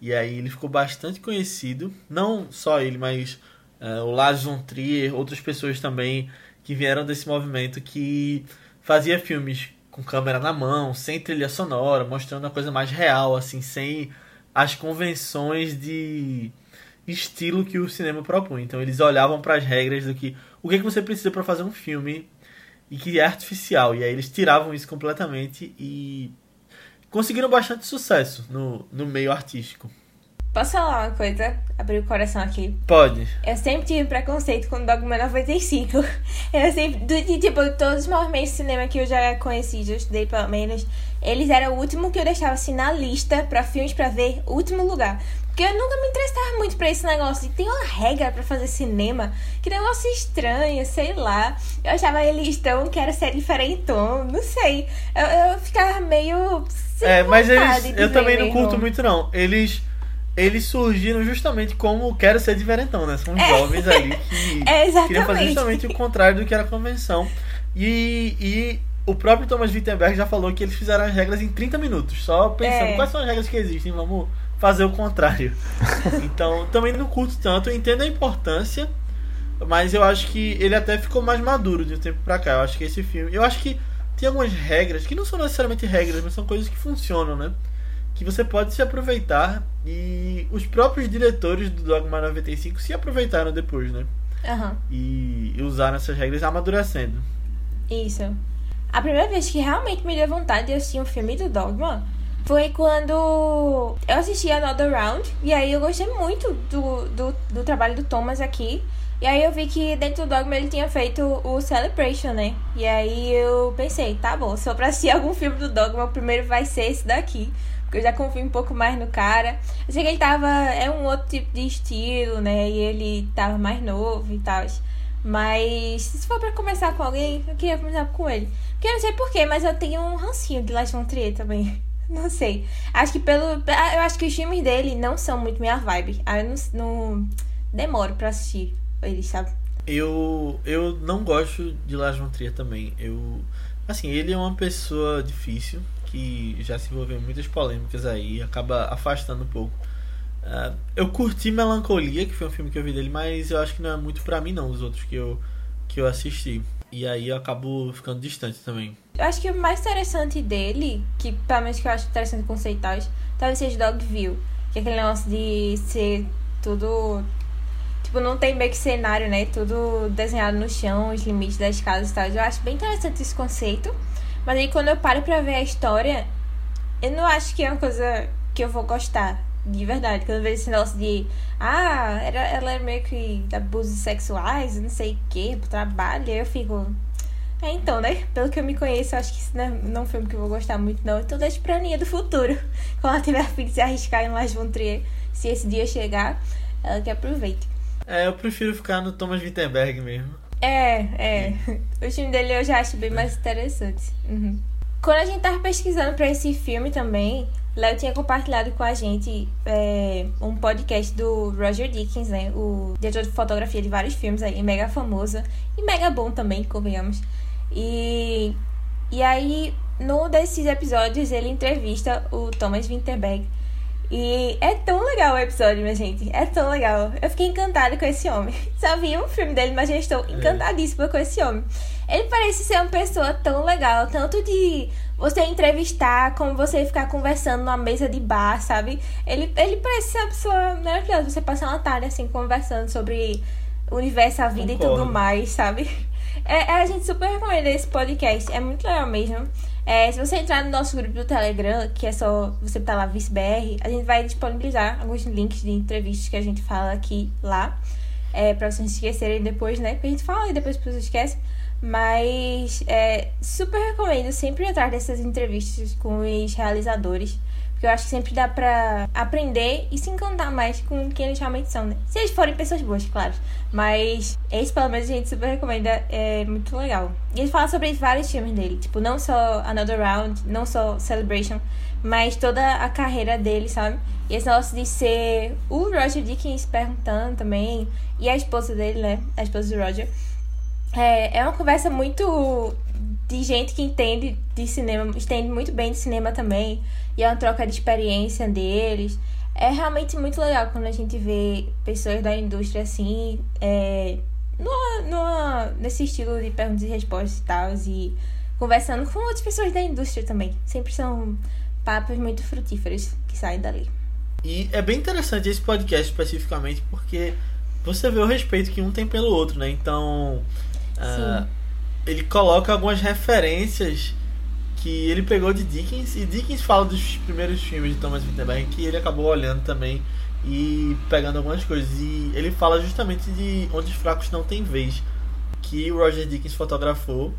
E aí ele ficou bastante conhecido, não só ele, mas eh, o Lars von Trier, outras pessoas também que vieram desse movimento que fazia filmes com câmera na mão, sem trilha sonora, mostrando uma coisa mais real, assim, sem as convenções de estilo que o cinema propunha. Então eles olhavam para as regras do que o que, que você precisa para fazer um filme e que é artificial. E aí eles tiravam isso completamente e conseguiram bastante sucesso no, no meio artístico. Posso falar uma coisa? Abrir o coração aqui. Pode. Eu sempre tive preconceito com Dogma 95. Eu sempre, de, tipo, todos os movimentos de cinema que eu já conheci, já estudei pelo menos, eles eram o último que eu deixava assim na lista pra filmes pra ver, último lugar. Porque eu nunca me interessava muito pra esse negócio de tem uma regra pra fazer cinema. Que negócio estranho, sei lá. Eu achava eles tão que era ser diferentão, não sei. Eu, eu ficava meio. Sem é, mas eles eu também não curto muito não. Eles eles surgiram justamente como quero ser diferentão, né? São jovens ali que É, queriam fazer justamente o contrário do que era a convenção. E, e o próprio Thomas Wittenberg já falou que eles fizeram as regras em 30 minutos, só pensando É. quais são as regras que existem, vamos fazer o contrário. então, também não curto tanto, eu entendo a importância, mas eu acho que ele até ficou mais maduro de um tempo pra cá. Eu acho que esse filme, eu acho que tem algumas regras que não são necessariamente regras, mas são coisas que funcionam, né? Que você pode se aproveitar e os próprios diretores do Dogma 95 se aproveitaram depois, né? Aham. E usaram essas regras amadurecendo. Isso. A primeira vez que realmente me deu vontade de assistir um filme do Dogma foi quando eu assisti Another Round. E aí eu gostei muito do, do, do trabalho do Thomas aqui. E aí eu vi que dentro do Dogma ele tinha feito o Celebration, né? E aí eu pensei, tá bom, se for pra assistir algum filme do Dogma, o primeiro vai ser esse daqui. Porque eu já confio um pouco mais no cara. Eu sei que ele tava. É um outro tipo de estilo, né? E ele tava mais novo e tal. Mas se for pra começar com alguém, eu queria começar com ele. Porque eu não sei porquê, mas eu tenho um rancinho de von Trier também. Não sei. Acho que pelo. Eu acho que os filmes dele não são muito minha vibe. Aí eu não, não demoro pra assistir eles, sabe? Eu, eu não gosto de Lars von Trier também. Eu, assim, ele é uma pessoa difícil que já se envolveu em muitas polêmicas aí, acaba afastando um pouco. Ah, eu curti Melancolia, que foi um filme que eu vi dele, mas eu acho que não é muito pra mim não, os outros que eu que eu assisti. E aí eu acabo ficando distante também. Eu acho que o mais interessante dele, que pelo menos que eu acho interessante conceitais, talvez seja Dogville. Que é aquele negócio de ser tudo. Tipo, não tem meio que cenário, né? Tudo desenhado no chão, os limites das casas e tal. Eu acho bem interessante esse conceito. Mas aí quando eu paro pra ver a história, eu não acho que é uma coisa que eu vou gostar. De verdade. Quando eu vejo esse negócio de. Ah, era, ela é meio que abusos sexuais, não sei o que, trabalho. Eu fico. É, então, né? Pelo que eu me conheço, eu acho que isso não é, não é um filme que eu vou gostar muito, não. Então deixa pra Aninha do futuro. Quando ela tiver fim de se arriscar em Las Von Trier, se esse dia chegar, ela que aproveite. É, eu prefiro ficar no Thomas Wittenberg mesmo. É, é. O filme dele eu já acho bem mais interessante. Uhum. Quando a gente tava pesquisando pra esse filme também, Léo tinha compartilhado com a gente é, um podcast do Roger Dickens, né? O diretor de fotografia de vários filmes aí, mega famoso e mega bom também, convenhamos. E, e aí, num desses episódios, ele entrevista o Thomas Winterberg. E é tão legal o episódio, minha gente. É tão legal. Eu fiquei encantada com esse homem. Só vi um filme dele, mas já estou encantadíssima com esse homem. Ele parece ser uma pessoa tão legal, tanto de você entrevistar, como você ficar conversando numa mesa de bar, sabe? Ele, ele parece ser uma pessoa maravilhosa. Você passar uma tarde assim conversando sobre o universo, a vida Concordo. e tudo mais, sabe? É, é, a gente super recomenda esse podcast. É muito legal mesmo. É, se você entrar no nosso grupo do Telegram, que é só você botar lá VicBR, a gente vai disponibilizar alguns links de entrevistas que a gente fala aqui lá. É, pra vocês esquecerem depois, né? Porque a gente fala e depois as pessoas esquecem. Mas é, super recomendo sempre entrar nessas entrevistas com os realizadores. Porque eu acho que sempre dá pra aprender e se encantar mais com quem eles realmente são, né? Se eles forem pessoas boas, claro. Mas esse, pelo menos, a gente super recomenda. É muito legal. E ele fala sobre vários filmes dele. Tipo, não só Another Round, não só Celebration, mas toda a carreira dele, sabe? E esse negócio de ser o Roger Dickens perguntando também. E a esposa dele, né? A esposa do Roger. É, é uma conversa muito de gente que entende de cinema, entende muito bem de cinema também. E é uma troca de experiência deles. É realmente muito legal quando a gente vê pessoas da indústria assim, é, numa, numa, nesse estilo de perguntas e respostas e tal, e conversando com outras pessoas da indústria também. Sempre são papos muito frutíferos que saem dali. E é bem interessante esse podcast especificamente porque você vê o respeito que um tem pelo outro, né? Então, ah, ele coloca algumas referências que ele pegou de Dickens e Dickens fala dos primeiros filmes de Thomas Winterberg que ele acabou olhando também e pegando algumas coisas e ele fala justamente de onde os fracos não têm vez que o Roger Dickens fotografou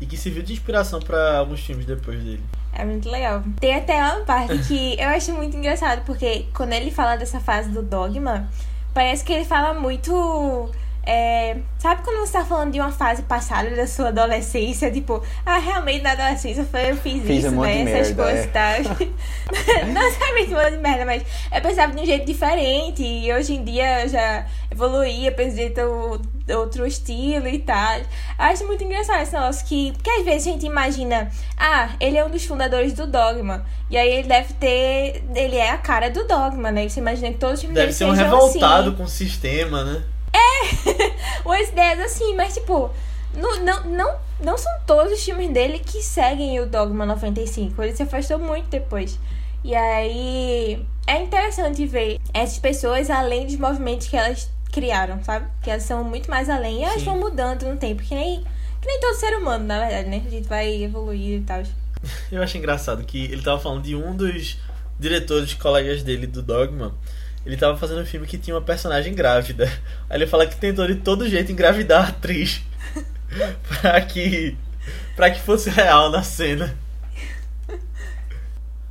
e que serviu de inspiração para alguns filmes depois dele. É muito legal. Tem até uma parte que eu acho muito engraçado, porque quando ele fala dessa fase do dogma, parece que ele fala muito. É, sabe quando você tá falando de uma fase passada da sua adolescência? Tipo, ah, realmente na adolescência foi, eu fiz, Fiz um isso, monte né? de Essas merda, coisas é. e tal. Não necessariamente um monte de merda, mas eu pensava de um jeito diferente. E hoje em dia eu já evoluí, eu penso de outro, outro estilo e tal. Eu acho muito engraçado esse negócio que. Porque às vezes a gente imagina, ah, ele é um dos fundadores do Dogma. E aí ele deve ter. Ele é a cara do Dogma, né? Você imagina que todos os Deve ser um revoltado assim com o sistema, né? umas ideias assim, mas tipo, não, não, não, não são todos os filmes dele que seguem o Dogma 95. Ele se afastou muito depois. E aí é interessante ver essas pessoas além dos movimentos que elas criaram, sabe? Que elas são muito mais além e elas Sim. vão mudando no tempo, que nem, que nem todo ser humano, na verdade, né? A gente vai evoluir e tal. Eu acho engraçado que ele tava falando de um dos diretores colegas dele do Dogma. Ele tava fazendo um filme que tinha uma personagem grávida. Aí ele fala que tentou de todo jeito engravidar a atriz pra que para que fosse real na cena.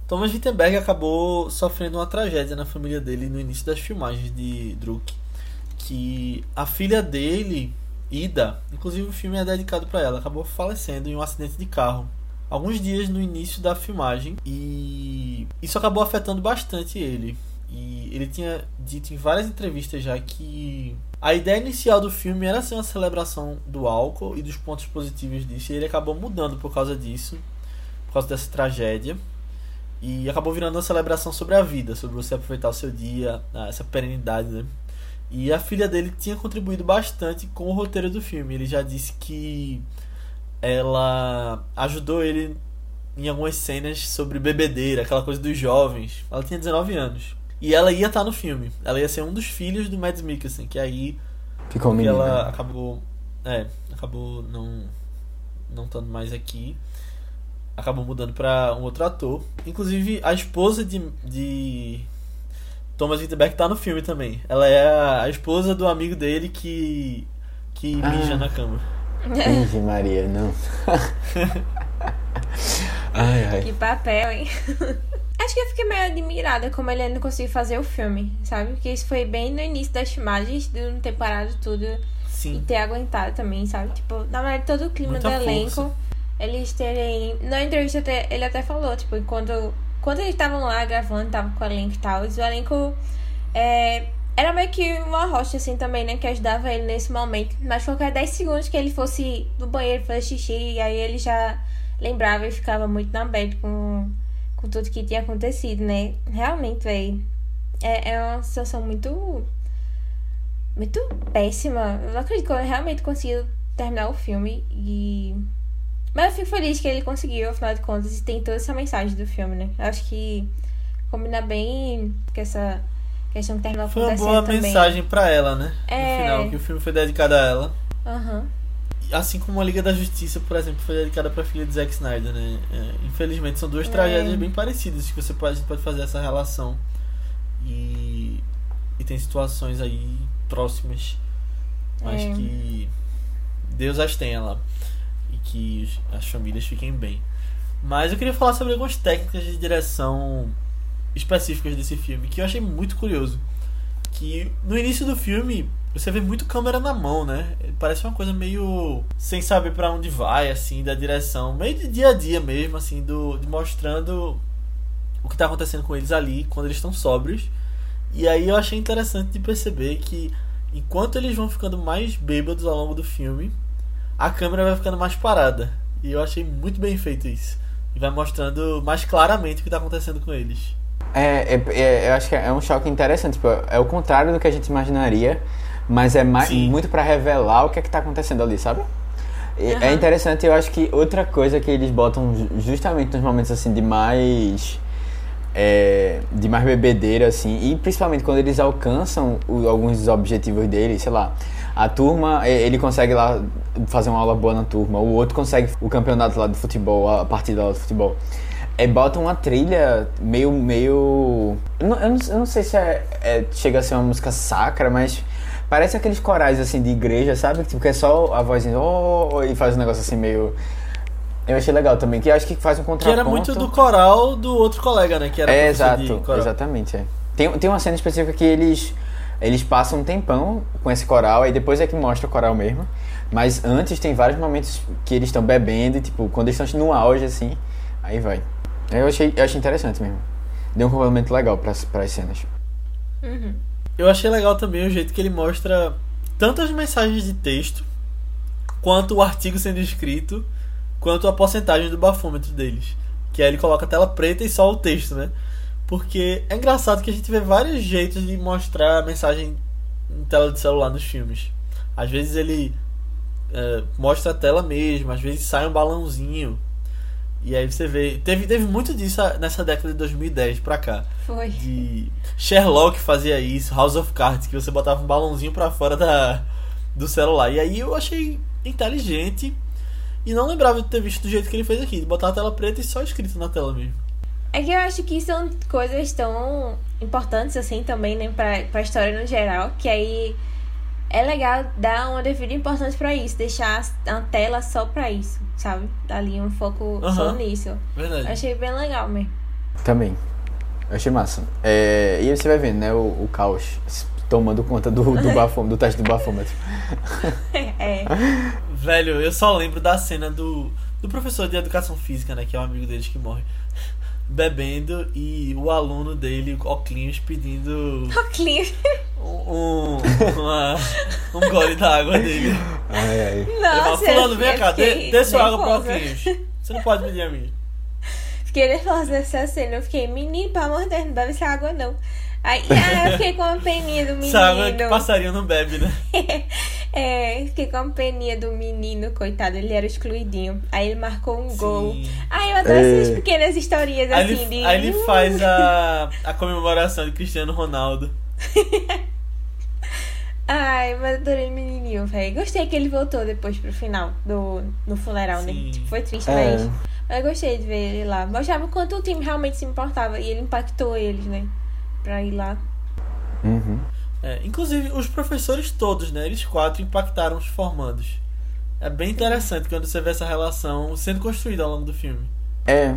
Thomas Wittenberg acabou sofrendo uma tragédia na família dele no início das filmagens de Druk, que a filha dele, Ida, inclusive o filme é dedicado para ela, acabou falecendo em um acidente de carro alguns dias no início da filmagem e isso acabou afetando bastante ele. E ele tinha dito em várias entrevistas já que a ideia inicial do filme era ser uma celebração do álcool e dos pontos positivos disso, e ele acabou mudando por causa disso, por causa dessa tragédia. E acabou virando uma celebração sobre a vida, sobre você aproveitar o seu dia, ah, essa perenidade, né? E a filha dele tinha contribuído bastante com o roteiro do filme. Ele já disse que ela ajudou ele em algumas cenas sobre bebedeira, aquela coisa dos jovens. Ela tinha 19 anos. E ela ia estar no filme. Ela ia ser um dos filhos do Mads Mikkelsen, que aí Ficou que menina. ela acabou. É, acabou não. não estando mais aqui. Acabou mudando pra um outro ator. Inclusive, a esposa de. de Thomas Winterberg tá no filme também. Ela é a, a esposa do amigo dele que. que Ah. mija na cama. Ixi, Maria, não. ai, ai. Que papel, hein? Acho que eu fiquei meio admirada como ele ainda conseguiu fazer o filme, sabe? Porque isso foi bem no início das filmagens, de não ter parado tudo e Sim. ter aguentado também, sabe? Tipo, na verdade, todo o clima Muita do elenco. força. eles terem. Na entrevista até, ele até falou, tipo, quando, quando eles estavam lá gravando, estavam com o elenco e tal, o elenco é, era meio que uma rocha, assim, também, né? Que ajudava ele nesse momento. Mas qualquer 10 segundos que ele fosse no banheiro fazer xixi, e aí ele já lembrava e ficava muito na bad com, com tudo que tinha acontecido, né? Realmente, velho. É, é uma situação muito. Muito péssima. Eu não acredito que eu realmente consegui terminar o filme e. Mas eu fico feliz que ele conseguiu, afinal de contas, e tem toda essa mensagem do filme, né? Eu acho que combina bem com essa questão que terminou Foi uma boa também. mensagem pra ela, né? É. No final, que o filme foi dedicado a ela. Aham. Assim como a Liga da Justiça, por exemplo, foi dedicada pra filha de Zack Snyder, né? É, infelizmente são duas É. tragédias bem parecidas que você pode, a pode fazer essa relação. E, e tem situações aí próximas. Mas É. que Deus as tenha lá. E que as famílias fiquem bem. Mas eu queria falar sobre algumas técnicas de direção específicas desse filme que eu achei muito curioso. Que no início do filme você vê muito câmera na mão, né? Parece uma coisa meio sem saber pra onde vai, assim, da direção, meio de dia a dia mesmo, assim, do de mostrando o que tá acontecendo com eles ali quando eles estão sóbrios. E aí eu achei interessante de perceber que enquanto eles vão ficando mais bêbados ao longo do filme, a câmera vai ficando mais parada. E eu achei muito bem feito isso. E vai mostrando mais claramente o que tá acontecendo com eles. É, é, é- eu acho que é um choque interessante. Tipo, é o contrário do que a gente imaginaria, mas é mais, Sim. muito pra revelar o que é que tá acontecendo ali, sabe? E É interessante, eu acho que outra coisa que eles botam ju- justamente nos momentos assim de mais. é, de mais bebedeira, assim, e principalmente quando eles alcançam o- alguns dos objetivos deles, sei lá. A turma, ele consegue lá fazer uma aula boa na turma, o outro consegue o campeonato lá de futebol, a partida lá de futebol. É, bota uma trilha meio. meio. Eu não, eu não, eu não sei se é, é- chega a ser uma música sacra, mas parece aqueles corais assim de igreja, sabe? Tipo, que é só a vozinha oh, e faz um negócio assim meio. Eu achei legal também, que eu acho que faz um Que contraponto. era muito do coral do outro colega, né? Que era É, exato, coral. exatamente. É. Tem, tem uma cena específica que eles, eles passam um tempão com esse coral, aí depois é que mostra o coral mesmo. Mas antes tem vários momentos que eles estão bebendo, e, tipo, quando eles estão no auge, assim, aí vai. Eu achei, eu achei interessante mesmo. Deu um complemento legal para as cenas. Uhum. Eu achei legal também o jeito que ele mostra tanto as mensagens de texto, quanto o artigo sendo escrito, quanto a porcentagem do bafômetro deles. Que aí ele coloca a tela preta e só o texto, né? Porque é engraçado que a gente vê vários jeitos de mostrar a mensagem em tela de celular nos filmes. Às vezes ele é, mostra a tela mesmo, às vezes sai um balãozinho. E aí você vê. Teve, teve muito disso nessa década de 2010 pra cá Foi. de Sherlock fazia isso, House of Cards, que você botava um balãozinho pra fora da, do celular. E aí eu achei inteligente e não lembrava de ter visto do jeito que ele fez aqui, de botar a tela preta e só escrito na tela mesmo. É que eu acho que são coisas tão importantes assim também, né, pra, pra história no geral, que aí é legal dar uma devida importância pra isso, deixar a tela só pra isso, sabe? Dar ali um foco só Aham. nisso. Verdade. Achei bem legal mesmo. Também. Achei massa. É, e aí você vai vendo, né, o, o caos tomando conta do, do, bafômetro, do teste do bafômetro. é. Velho, eu só lembro da cena do, do professor de educação física, né, que é um amigo deles que morre, bebendo e o aluno dele, Oclinhos, pedindo Oclinhos. um, uma- um gole da água dele. Ai, ai. Ele fala, Nossa, Fulano, vem cá, dê, dê sua água pro. Oclinhos. Você não pode pedir a mim. Fiquei nervosa dessa cena. Eu fiquei, menino, pelo amor de Deus, não bebe essa água, não. Aí, ah, eu fiquei com uma peninha do menino. Água que passarinho não bebe, né? É, fiquei com uma peninha do menino, coitado, ele era excluidinho. Aí ele marcou um gol. Sim. Ai, eu adoro É. essas pequenas historinhas Aí assim ele, de. aí ele faz a, a comemoração de Cristiano Ronaldo. Ai, mas adorei o menininho, velho. Gostei que ele voltou depois pro final do no funeral, Sim. né? Tipo, foi triste, É. mas. Mas eu gostei de ver ele lá. Mostrava o quanto o time realmente se importava. E ele impactou eles, né? Pra ir lá. Uhum. É, inclusive, os professores todos, né? Eles quatro impactaram os formandos. É bem interessante quando você vê essa relação sendo construída ao longo do filme. É,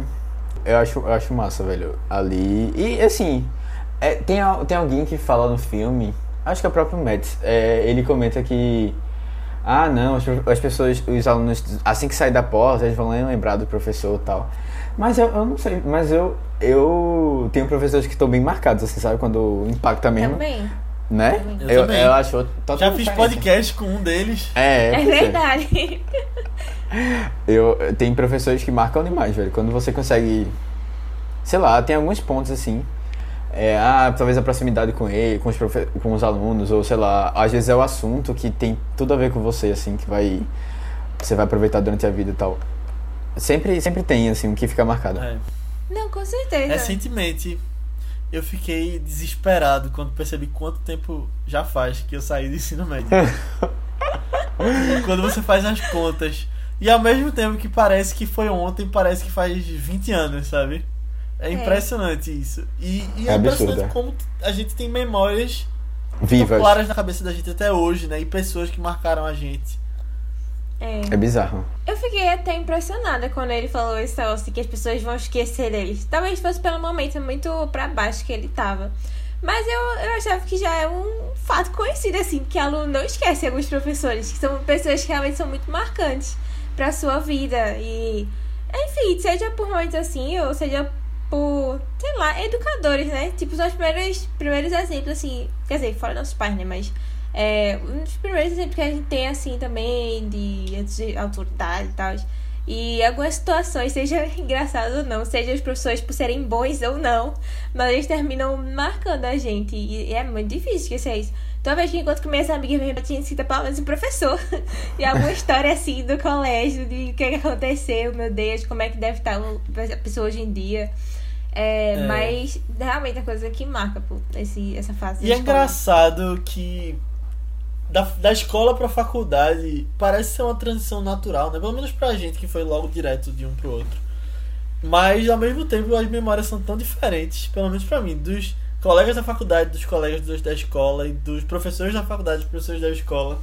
eu acho, eu acho massa, velho. Ali. E assim, é, tem, tem alguém que fala no filme, acho que é o próprio Matt, é, ele comenta que ah, não, as, as pessoas, os alunos, assim que sair da porta, eles vão lembrar do professor e tal. Mas eu, eu não sei, mas eu, eu tenho professores que estão bem marcados, assim, sabe? Quando impacta mesmo. Também. Né? Também. Eu Eu, também. eu acho totalmente Já fiz diferente. podcast com um deles. É, É é. verdade. Eu, tem professores que marcam demais, velho. Quando você consegue. Sei lá, tem alguns pontos assim. É, ah, talvez a proximidade com ele, com os, profe- com os alunos, ou sei lá, às vezes é o assunto que tem tudo a ver com você, assim, que vai. Você vai aproveitar durante a vida e tal. Sempre, sempre tem, assim, um que fica marcado. É. Não, com certeza. Recentemente eu fiquei desesperado quando percebi quanto tempo já faz que eu saí do ensino médio. quando você faz as contas. E ao mesmo tempo que parece que foi ontem, parece que faz 20 anos, sabe? É impressionante isso. E, e é, É impressionante é. como a gente tem memórias Vivas. claras na cabeça da gente até hoje, né? E pessoas que marcaram a gente. É. É bizarro. Eu fiquei até impressionada quando ele falou esse negócio de que as pessoas vão esquecer dele. Talvez fosse pelo momento muito pra baixo que ele tava. Mas eu, eu achava que já é um fato conhecido, assim, que aluno não esquece alguns professores, que são pessoas que realmente são muito marcantes pra sua vida. E, enfim, seja por momentos assim, ou seja por, sei lá, educadores, né? Tipo, são os primeiros, primeiros exemplos, assim, quer dizer, fora nossos pais, né? Mas é, um dos primeiros exemplos que a gente tem, assim, também, de, de autoridade e tal. E algumas situações, seja engraçado ou não, seja os professores por serem bons ou não, mas eles terminam marcando a gente. E é muito difícil esquecer isso. Toda vez que encontro com minhas amigas, eu tinha cita pelo menos um professor. e alguma história assim do colégio, de o que, que aconteceu, meu Deus, como é que deve estar a pessoa hoje em dia. É, É. Mas realmente é coisa que marca pô, esse, essa fase. E é escola. engraçado que da, da escola pra faculdade parece ser uma transição natural, né? Pelo menos pra gente que foi logo direto de um pro outro. Mas ao mesmo tempo as memórias são tão diferentes, pelo menos pra mim, dos colegas da faculdade, dos colegas da escola e dos professores da faculdade, dos professores da escola.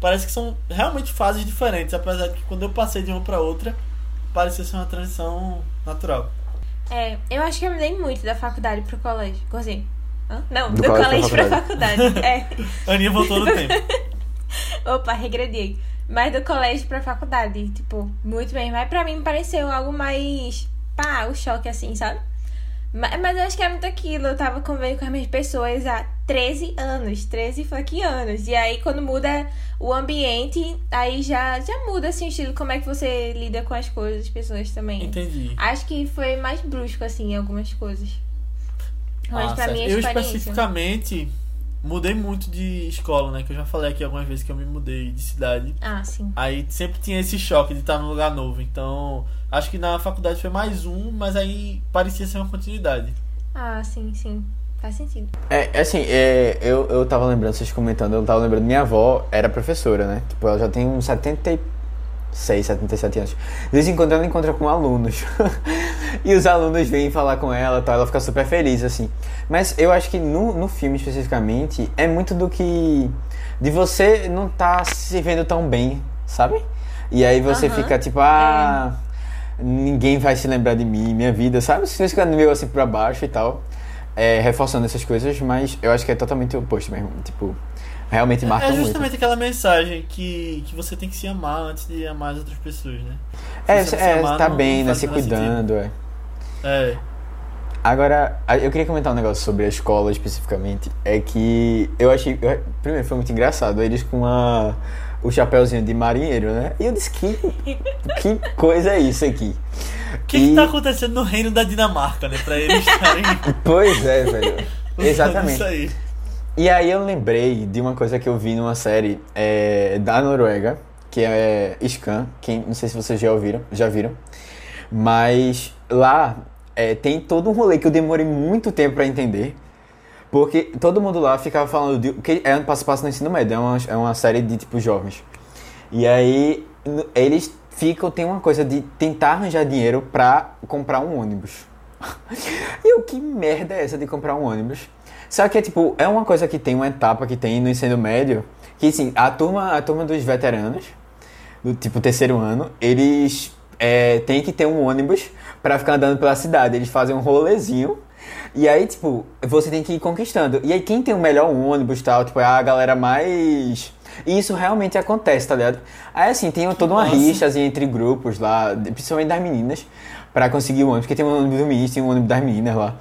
Parece que são realmente fases diferentes, apesar de que quando eu passei de uma pra outra, parecia ser uma transição natural. É, eu acho que eu mudei muito da faculdade pro colégio. Gostei. Hã? Não, Do do, colégio colégio pra pra faculdade. é. Aninha voltou no tempo. Opa, regredi. Mas do colégio pra faculdade, tipo, muito bem. Mas pra mim pareceu algo mais. pá, o choque assim, sabe? Mas, mas eu acho que é muito aquilo. Eu tava convivendo com as mesmas pessoas há 13 anos. 13 fucking anos. E aí, quando muda o ambiente, aí já, já muda assim o estilo, como é que você lida com as coisas, as pessoas também. Entendi. Acho que foi mais brusco, assim, em algumas coisas. Mas Ah, pra mim, a eu especificamente mudei muito de escola, né? Que eu já falei aqui algumas vezes que eu me mudei de cidade. Ah, sim. Aí sempre tinha esse choque de estar num lugar novo. Então, acho que na faculdade foi mais um, mas aí parecia ser uma continuidade. Ah, sim, sim. Faz sentido. É, assim, é, eu, eu tava lembrando, vocês comentando, eu tava lembrando, minha avó era professora, né? Tipo, ela já tem uns 76, 77 anos. De vez em quando ela encontra com alunos. e os alunos vêm falar com ela e tal, ela fica super feliz, assim. Mas eu acho que no, no filme especificamente, é muito do que. de você não tá se vendo tão bem, sabe? E aí você fica tipo, ah. Ninguém vai se lembrar de mim, minha vida, sabe? Você fica meio assim pra baixo e tal é, reforçando essas coisas, mas eu acho que é totalmente o oposto mesmo. Tipo, realmente marca é muito. justamente aquela mensagem que, que você tem que se amar antes de amar as outras pessoas, né? É, Se é se amar, tá não- bem, não né? Se sentido. cuidando, é. É. Agora, eu queria comentar um negócio sobre a escola especificamente. É que eu achei. eu- primeiro, foi muito engraçado. Eles com a, o chapéuzinho de marinheiro, né? E eu disse: que, que coisa é isso aqui? O que, que tá acontecendo no reino da Dinamarca, né? Pra eles estarem. Pois é, velho. Exatamente. Isso aí. E aí eu lembrei de uma coisa que eu vi numa série é, da Noruega, que é Scan, quem, não sei se vocês já ouviram, já viram. Mas lá é, tem todo um rolê que eu demorei muito tempo pra entender. Porque todo mundo lá ficava falando de. que é um passo a passo no ensino médio, é uma, é uma série de tipo jovens. E aí eles ficam, tem uma coisa de tentar arranjar dinheiro pra comprar um ônibus. E eu, que merda é essa de comprar um ônibus? Só que é tipo, é uma coisa que tem, uma etapa que tem no ensino médio, que assim, a turma, a turma dos veteranos, do tipo terceiro ano, eles é, têm que ter um ônibus pra ficar andando pela cidade. Eles fazem um rolezinho. E aí, tipo, você tem que ir conquistando. E aí, quem tem o melhor ônibus e tal, tipo, é a galera mais E isso realmente acontece, tá ligado? Aí assim, tem toda uma rixa assim, entre grupos lá, principalmente das meninas, pra conseguir o ônibus, porque tem um ônibus do menino, tem um ônibus das meninas lá.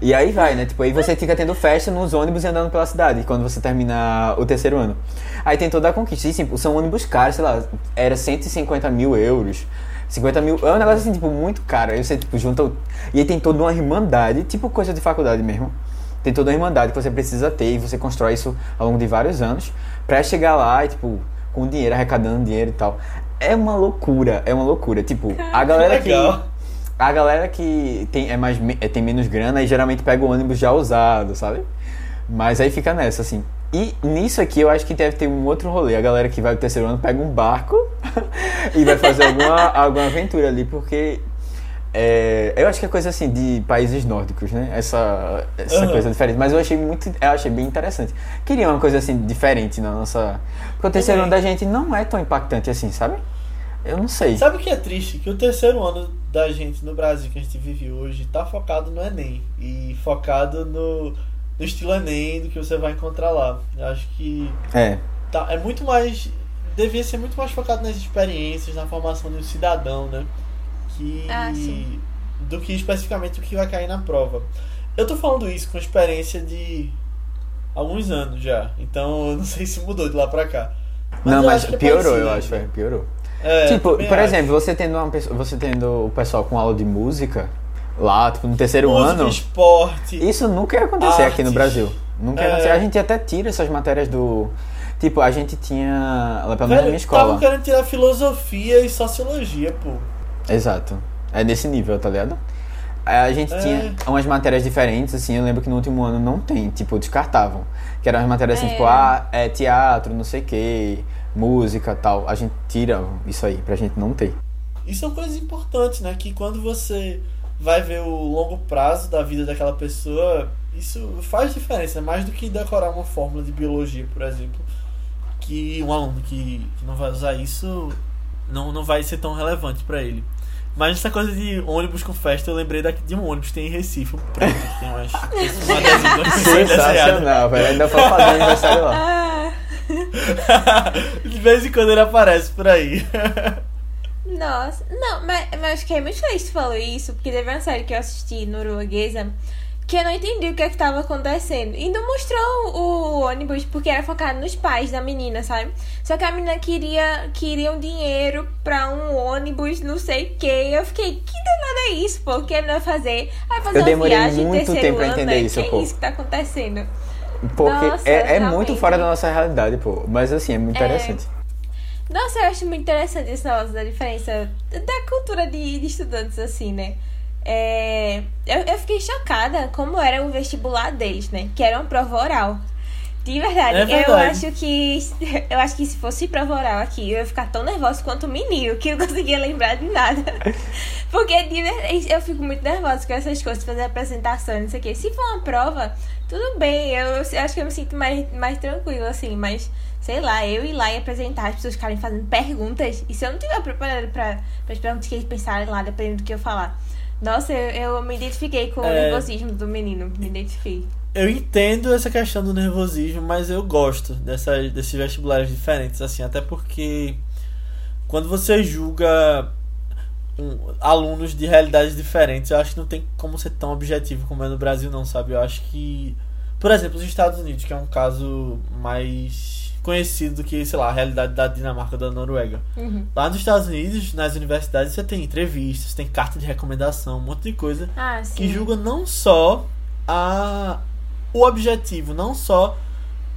E aí vai, né? Tipo, aí você fica tendo festa nos ônibus e andando pela cidade, quando você termina o terceiro ano. Aí tem toda a conquista. E, tipo, são ônibus caros, sei lá, era 150 mil euros. 50 mil. É um negócio assim, tipo, muito caro. Aí você, tipo, junta. o- E aí tem toda uma irmandade, tipo coisa de faculdade mesmo. Tem toda uma irmandade que você precisa ter e você constrói isso ao longo de vários anos pra chegar lá e, tipo, com dinheiro, arrecadando dinheiro e tal. É uma loucura, é uma loucura. Tipo, a galera que. Legal. A galera que tem, é mais, é, tem menos grana e geralmente pega o ônibus já usado, sabe? Mas aí fica nessa, assim. E nisso aqui eu acho que deve ter um outro rolê. A galera que vai pro terceiro ano pega um barco e vai fazer alguma, alguma aventura ali, porque é, eu acho que é coisa assim de países nórdicos, né? Essa, essa Aham. coisa diferente. Mas eu achei muito. Eu achei bem interessante. Queria uma coisa assim diferente na nossa. Porque o terceiro ano Também. da gente não é tão impactante assim, sabe? Eu não sei. Sabe o que é triste? Que o terceiro ano da gente no Brasil que a gente vive hoje tá focado no Enem. E focado no, no estilo Enem do que você vai encontrar lá. Eu acho que É. tá, é muito mais. Devia ser muito mais focado nas experiências, na formação de um cidadão, né? Que, Ah, sim. do que especificamente o que vai cair na prova. Eu tô falando isso com experiência de alguns anos já. Então eu não sei se mudou de lá pra cá. não, eu mas acho que é piorou, parecido eu acho, é, piorou. É, tipo, por acho. exemplo, você tendo, uma pessoa, você tendo o pessoal com aula de música lá, tipo, no terceiro Música, ano, esporte. isso nunca ia acontecer aqui no Artes. Brasil. Nunca ia É. acontecer. A gente até tira essas matérias do. Tipo, a gente tinha. Lá pelo menos na minha escola. estavam querendo tirar filosofia e sociologia, pô. Exato. É nesse nível, tá ligado? A gente É. tinha umas matérias diferentes, assim, eu lembro que no último ano não tem, tipo, descartavam. Que eram as matérias assim, É. tipo, ah, é teatro, não sei o que, música tal. A gente tira isso aí, pra gente não ter. E são coisas importantes, né? Que quando você vai ver o longo prazo da vida daquela pessoa, isso faz diferença. Mais do que decorar uma fórmula de biologia, por exemplo. Que um aluno que, que não vai usar isso não, não vai ser tão relevante pra ele. Mas essa coisa de ônibus com festa, eu lembrei daqui de um ônibus que tem em Recife, um preto, que tem umas. Sensacional, velho. Ainda foi fazer aniversário lá. De vez em quando ele aparece por aí. nossa. Não, mas, mas eu fiquei muito feliz que tu falou isso, porque teve uma série que eu assisti norueguesa que eu não entendi o que é que tava acontecendo. E não mostrou o ônibus, porque era focado nos pais da menina, sabe? Só que a menina queria, queria um dinheiro pra um ônibus, não sei o que. Eu fiquei, que danada é isso, pô? O que a menina vai fazer? Vai fazer Eu uma demorei viagem muito terceiro tempo pra ano, entender né? isso, que pô. é isso que tá acontecendo? Porque Nossa, é, é muito fora da nossa realidade, pô. Mas assim, é muito É. interessante. Nossa, eu acho muito interessante esse negócio da diferença da cultura de, de estudantes, assim, né? É, eu, eu fiquei chocada como era o vestibular deles, né? Que era uma prova oral. De verdade, É eu verdade. acho que. Eu acho que se fosse prova oral aqui, eu ia ficar tão nervosa quanto o menino, que eu não conseguia lembrar de nada. Porque de verdade, eu fico muito nervosa com essas coisas, fazer apresentação, não sei o quê. Se for uma prova, tudo bem, eu, eu acho que eu me sinto mais, mais tranquila, assim, mas sei lá, eu ir lá e apresentar, as pessoas ficarem fazendo perguntas, e se eu não tiver preparado pra as perguntas que eles pensarem lá, dependendo do que eu falar. Nossa, eu, eu me identifiquei com o É. nervosismo do menino, me identifiquei. Eu entendo essa questão do nervosismo, mas eu gosto dessas, desses vestibulares diferentes, assim, até porque quando você julga um- alunos de realidades diferentes, eu acho que não tem como ser tão objetivo como é no Brasil, não, sabe? Eu acho que, por exemplo, os Estados Unidos, que é um caso mais conhecido do que, sei lá, a realidade da Dinamarca ou da Noruega. Uhum. Lá nos Estados Unidos, nas universidades, você tem entrevistas, tem carta de recomendação, um monte de coisa Ah, que julga não só a o objetivo, não só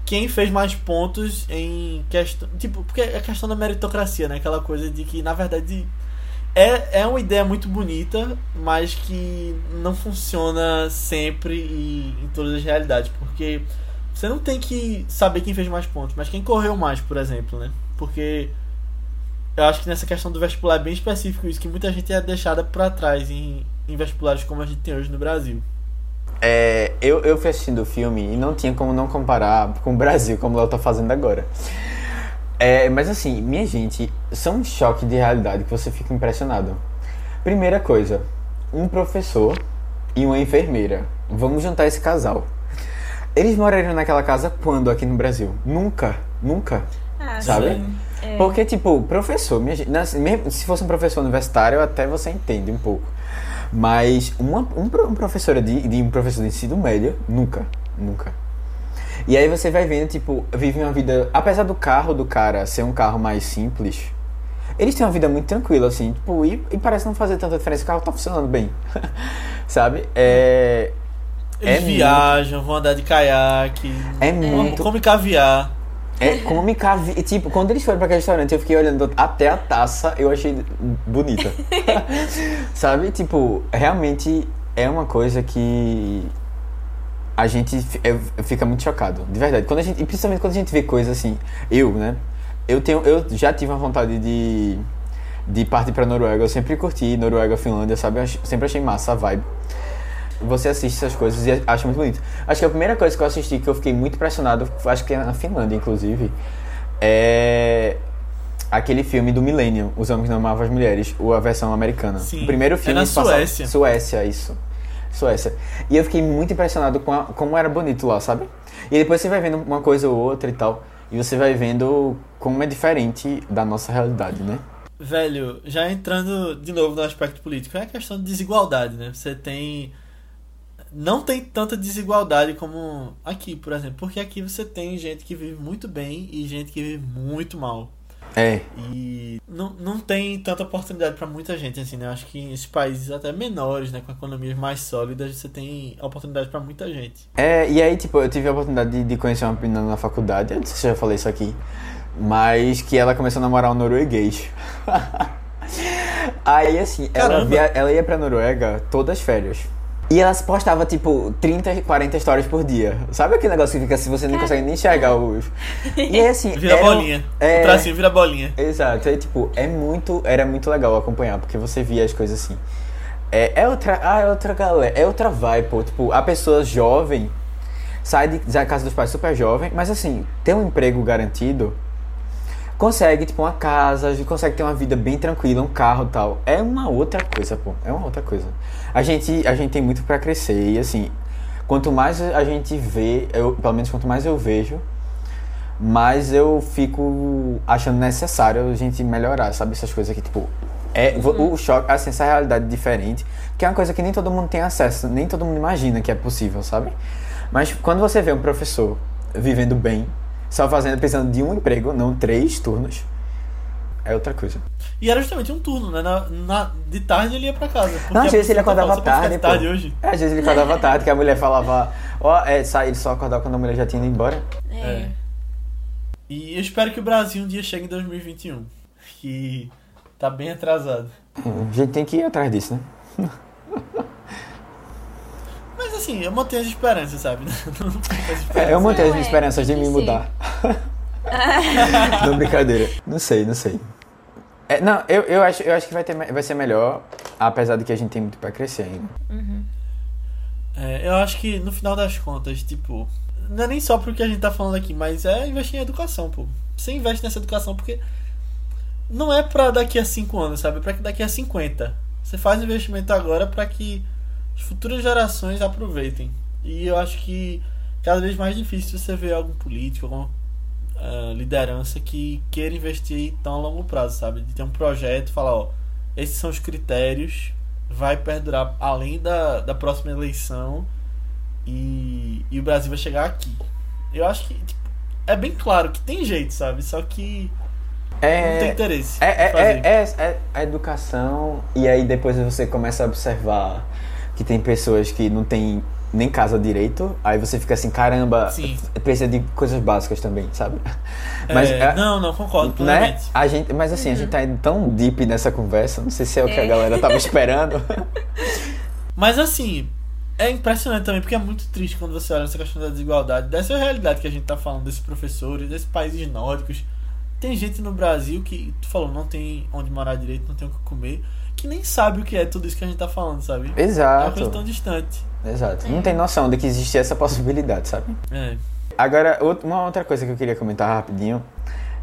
quem fez mais pontos em questão, tipo, porque é a questão da meritocracia, né? Aquela coisa de que na verdade é, é uma ideia muito bonita, mas que não funciona sempre e em todas as realidades, porque você não tem que saber quem fez mais pontos, mas quem correu mais, por exemplo, né? Porque eu acho que nessa questão do vestibular é bem específico isso, que muita gente é deixada pra trás em, em vestibulares como a gente tem hoje no Brasil. É, eu, eu fui assistindo o filme e não tinha como não comparar com o Brasil, como o Léo tá fazendo agora. É, mas assim, minha gente, são um choque de realidade que você fica impressionado. Primeira coisa, um professor e uma enfermeira. Vamos juntar esse casal. Eles morariam naquela casa quando aqui no Brasil? Nunca, nunca. Ah, Sabe? sim. É. Porque, tipo, professor, minha gente, se fosse um professor universitário, até você entende um pouco. Mas uma, um, um professor de, de um professor de ensino médio, nunca, nunca. E aí você vai vendo, tipo, vive uma vida. Apesar do carro do cara ser um carro mais simples, eles têm uma vida muito tranquila, assim, tipo, e, e parece não fazer tanta diferença, o carro tá funcionando bem. Sabe? É. Eles É muito- viajam, vão andar de caiaque, É muito. come caviar. É come cavi... Tipo, quando eles foram pra aquele restaurante, eu fiquei olhando até a taça, eu achei bonita. Sabe? Tipo, realmente é uma coisa que a gente é- fica muito chocado, de verdade. Quando a gente, e principalmente quando a gente vê coisas assim, eu, né? Eu tenho, eu já tive uma vontade de de partir pra Noruega. Eu sempre curti Noruega, Finlândia, sabe? Eu sempre achei massa a vibe. Você assiste essas coisas e acha muito bonito. Acho que a primeira coisa que eu assisti que eu fiquei muito impressionado, acho que é na Finlândia, inclusive, é aquele filme do Millennium, Os Homens Não Amavam as Mulheres, ou a versão americana. Sim. O primeiro É filme na se passava- Suécia. Suécia, isso. Suécia. E eu fiquei muito impressionado com a- como era bonito lá, sabe? E depois você vai vendo uma coisa ou outra e tal, e você vai vendo como é diferente da nossa realidade, né? Velho, já entrando de novo no aspecto político, é a questão de desigualdade, né? Você tem. Não tem tanta desigualdade como aqui, por exemplo. Porque aqui você tem gente que vive muito bem e gente que vive muito mal. É, E não, não tem tanta oportunidade pra muita gente, assim, né? Eu acho que em esses países até menores, né? Com economias mais sólidas, você tem oportunidade pra muita gente. É, e aí, tipo, eu tive a oportunidade de, de conhecer uma menina na faculdade, eu não sei se eu já falei isso aqui, mas que ela começou a namorar um norueguês. aí, assim, ela, via, ela ia pra Noruega todas as férias. E ela postava, tipo, 30, 40 stories por dia. Sabe aquele negócio que fica assim, você não consegue nem enxergar os... E aí, assim... Vira era um- bolinha. É, O tracinho vira bolinha. Exato, aí tipo, é muito, era muito legal acompanhar, porque você via as coisas assim. É, é outra, ah, é outra galera, é outra vibe, pô, tipo, a pessoa jovem sai de, da casa dos pais super jovem, mas assim, ter um emprego garantido, consegue, tipo, uma casa, consegue ter uma vida bem tranquila, um carro tal. É uma outra coisa, pô, é uma outra coisa. A gente, a gente tem muito pra crescer e assim, quanto mais a gente vê, eu, pelo menos quanto mais eu vejo, mas eu fico achando necessário a gente melhorar, sabe? Essas coisas que, tipo, é vo- o choque, assim, essa realidade diferente, que é uma coisa que nem todo mundo tem acesso, nem todo mundo imagina que é possível, sabe? Mas quando você vê um professor vivendo bem, só fazendo, precisando de um emprego, não três turnos, é outra coisa. E era justamente um turno, né? Na, na- de tarde ele ia pra casa. Não, às vezes ele professora acordava falava, "Você pode ficar tarde, de tarde hoje. É, às vezes ele acordava tarde, que a mulher falava, ó, é, sai, ele só acordava quando a mulher já tinha ido embora. É. E eu espero que o Brasil um dia chegue em 2021. Que tá bem atrasado. A gente tem que ir atrás disso, né? Assim, eu mantenho as esperanças, sabe? Não fico com as É, esperanças. eu mantenho as é, esperanças de me que mudar. não, brincadeira. Não sei, não sei. É, não, eu, eu, acho, eu acho que vai, ter, vai ser melhor, apesar de que a gente tem muito pra crescer ainda. É, eu acho que no final das contas, tipo, não é nem só porque a gente tá falando aqui, mas é investir em educação, pô. Você investe nessa educação porque não é pra daqui a 5 anos, sabe? É pra que daqui a 50. Você faz investimento agora pra que as futuras gerações aproveitem. E eu acho que cada vez mais difícil você ver algum político, alguma ah, liderança que queira investir tão a longo prazo, sabe? De ter um projeto, falar, ó, esses são os critérios, vai perdurar além da, da próxima eleição e, e o Brasil vai chegar aqui. Eu acho que tipo, é bem claro que tem jeito, sabe? Só que não tem É, interesse. é, é, é, é, é a educação, e aí depois você começa a observar que tem pessoas que não tem nem casa direito, aí você fica assim, caramba, Sim. precisa de coisas básicas também, sabe? É, é- não, não, concordo né? A gente, mas assim, a gente tá indo tão deep nessa conversa, não sei se é o que a galera tava esperando. Mas assim, é impressionante também, porque é muito triste quando você olha essa questão da desigualdade, dessa realidade que a gente tá falando, desses professores, desses países nórdicos. Tem gente no Brasil que, tu falou, não tem onde morar direito, não tem o que comer, que nem sabe o que é tudo isso que a gente tá falando, sabe? É uma coisa tão Exato. distante. Exato. Não tem noção de que existe essa possibilidade, sabe? É. Agora, uma outra coisa que eu queria comentar rapidinho,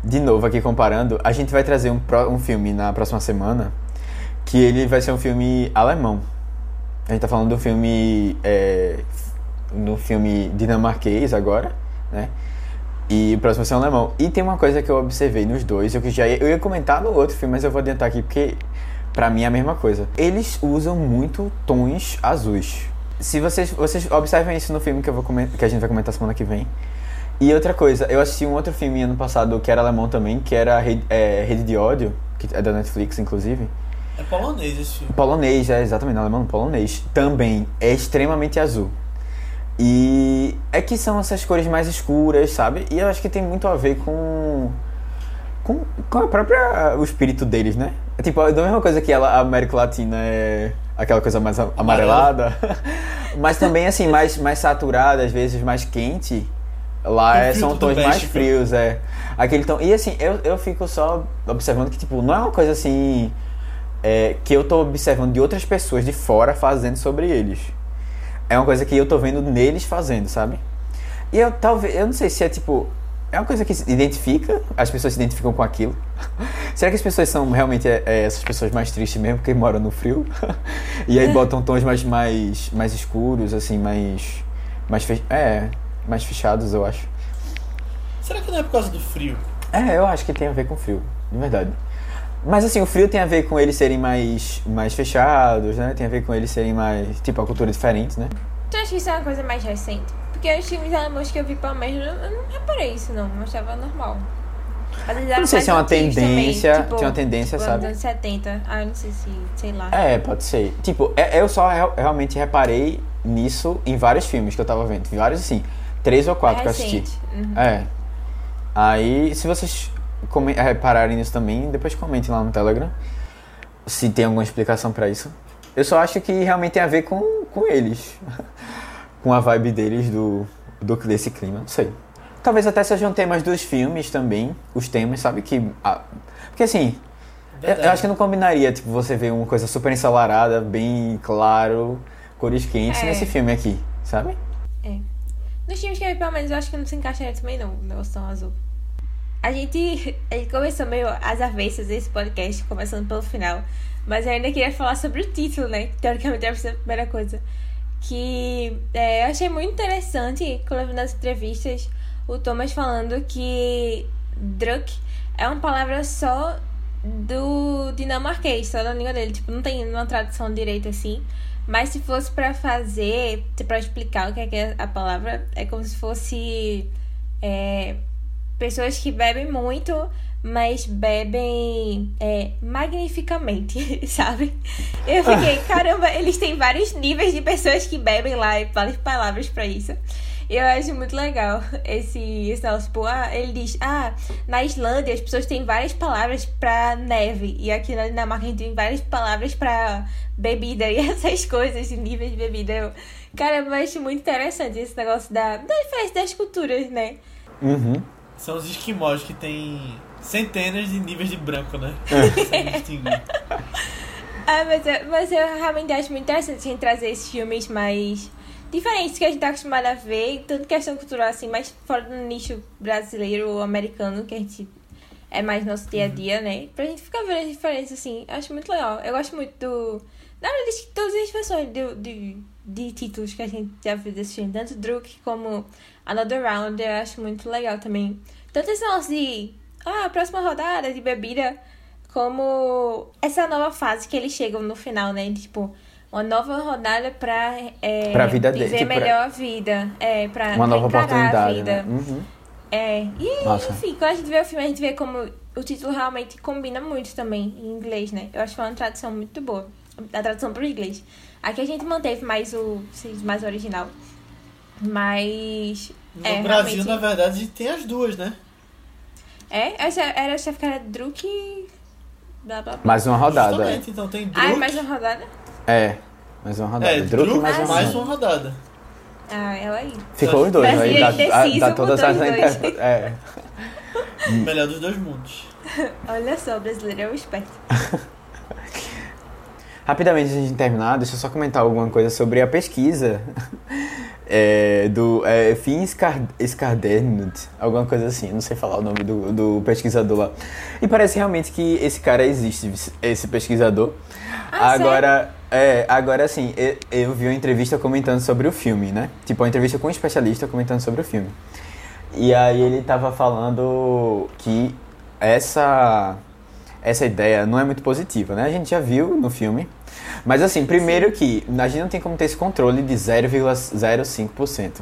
de novo aqui comparando, a gente vai trazer um, um filme na próxima semana, que ele vai ser um filme alemão. A gente tá falando do filme. É, do filme dinamarquês agora, né? E o próximo vai ser um alemão. E tem uma coisa que eu observei nos dois, eu que já ia, eu ia comentar no outro filme, mas eu vou adiantar aqui porque pra mim é a mesma coisa. Eles usam muito tons azuis. Se vocês, vocês observem isso no filme que, eu vou comentar, que a gente vai comentar semana que vem. E outra coisa, eu assisti um outro filme ano passado que era alemão também, que era Rede, é, Rede de Ódio, que é da Netflix, inclusive. É polonês esse filme. Polonês, é exatamente, alemão polonês. Também é extremamente azul. E é que são essas cores mais escuras, sabe? E eu acho que tem muito a ver com. com, com a própria. o espírito deles, né? É tipo, da mesma coisa que ela, a América Latina é aquela coisa mais a- amarelada, mas também assim, mais, mais saturada, às vezes mais quente. Lá é- são tons mais frios, é. Aquele tom. E assim, eu, eu fico só observando que, tipo, não é uma coisa assim. é, que eu tô observando de outras pessoas de fora fazendo sobre eles. É uma coisa que eu tô vendo neles fazendo, sabe? E eu talvez. Eu não sei se é tipo. É uma coisa que se identifica, as pessoas se identificam com aquilo. Será que as pessoas são realmente é, é, essas pessoas mais tristes mesmo, porque moram no frio? e aí botam tons mais, mais, mais escuros, assim, mais. mais fe... É, mais fechados, eu acho. Será que não é por causa do frio? É, eu acho que tem a ver com frio, de verdade. Mas assim, o frio tem a ver com eles serem mais, mais fechados, né? Tem a ver com eles serem mais. Tipo, a cultura diferente, né? Tu acha que isso é uma coisa mais recente? Porque os filmes alemães que eu vi, menos, eu não reparei isso, não. Eu achava normal. Eu não sei se é uma antigos também, tendência. tipo, tem uma tendência, tipo, sabe? anos 70. Ah, não sei se, sei lá. É, pode ser. Tipo, é- eu só real- realmente reparei nisso em vários filmes que eu tava vendo. Vários, assim, três ou quatro que eu assisti. recente. Uhum. É. Aí, se vocês come- repararem nisso também, depois comentem lá no Telegram se tem alguma explicação pra isso. Eu só acho que realmente tem a ver com, com eles. com a vibe deles, do, do desse clima, não sei. Talvez até sejam temas dos filmes também, os temas, sabe? que ah, Porque assim, eu, eu acho que não combinaria, tipo, você ver uma coisa super ensolarada, bem claro, cores quentes É. nesse filme aqui, sabe? Nos filmes que eu vi, pelo menos, eu acho que não se encaixaria também, não. O negócio tão azul. A gente, a gente começou meio às avessas esse podcast, começando pelo final. Mas eu ainda queria falar sobre o título, né? Teoricamente deve ser a primeira coisa. Que é, eu achei muito interessante, quando vi nas entrevistas, o Thomas falando que Druk é uma palavra só do dinamarquês, só da língua dele. Tipo, não tem uma tradução direita assim. Mas se fosse pra fazer, pra explicar o que é, que é a palavra, é como se fosse é, pessoas que bebem muito, mas bebem é, magnificamente, sabe? Eu fiquei, caramba, eles têm vários níveis de pessoas que bebem lá e várias palavras pra isso. Eu acho muito legal esse, esse negócio, tipo, ah, ele diz, ah, na Islândia as pessoas têm várias palavras pra neve, e aqui na Dinamarca a gente tem várias palavras pra bebida e essas coisas, de níveis de bebida. Eu, cara, eu acho muito interessante esse negócio da, da diferença das culturas, né? Uhum. São os esquimós que tem centenas de níveis de branco, né? É. Ah, mas eu, mas eu realmente acho muito interessante a gente trazer esses filmes mais diferentes que a gente tá acostumado a ver, tanto questão cultural assim, mas fora do nicho brasileiro ou americano, que a gente é mais nosso dia a dia, né? Pra gente ficar vendo as diferenças assim, eu acho muito legal. Eu gosto muito do. Na verdade, de todas as versões de, de, de títulos que a gente já viu desse filme, tanto Druk como Another Round, eu acho muito legal também. Tanto esse nosso de. Ah, próxima rodada de bebida como essa nova fase que eles chegam no final, né? De, tipo, uma nova rodada pra, é, Pra vida de- viver tipo, melhor a vida. É, pra Uma nova encarar a oportunidade, vida. né? Uhum. É, e Nossa. enfim, quando a gente vê o filme, a gente vê como o título realmente combina muito também em inglês, né? Eu acho que foi uma tradução muito boa. A tradução pro inglês. Aqui a gente manteve mais o mais original. Mas. No é, Brasil, realmente- na verdade, a gente tem as duas, né? É, essa era essa ficar Druk e. Blá blá blá. Mais uma rodada. Justamente, então tem Druk. Ah, é mais uma rodada? É, mais uma rodada. É, Druk Druk mais Ah, uma mais rodada. uma rodada. Ah, ela aí. Ficou os dois, Brasil aí dá, dá, dá todas as interpretações. É. Melhor dos dois mundos. Olha só, o brasileiro é o esperto. Rapidamente, antes de terminar, deixa eu só comentar alguma coisa sobre a pesquisa é, do é, Finn Skar- Skardernut, alguma coisa assim, não sei falar o nome do, do pesquisador lá. E parece realmente que esse cara existe, esse pesquisador. Ah, agora, é, agora assim, eu, eu vi uma entrevista comentando sobre o filme, né? Tipo, uma entrevista com um especialista comentando sobre o filme. E aí ele tava falando que essa essa ideia não é muito positiva, né? A gente já viu no filme. Mas assim, primeiro que a gente não tem como ter esse controle de 0,05%.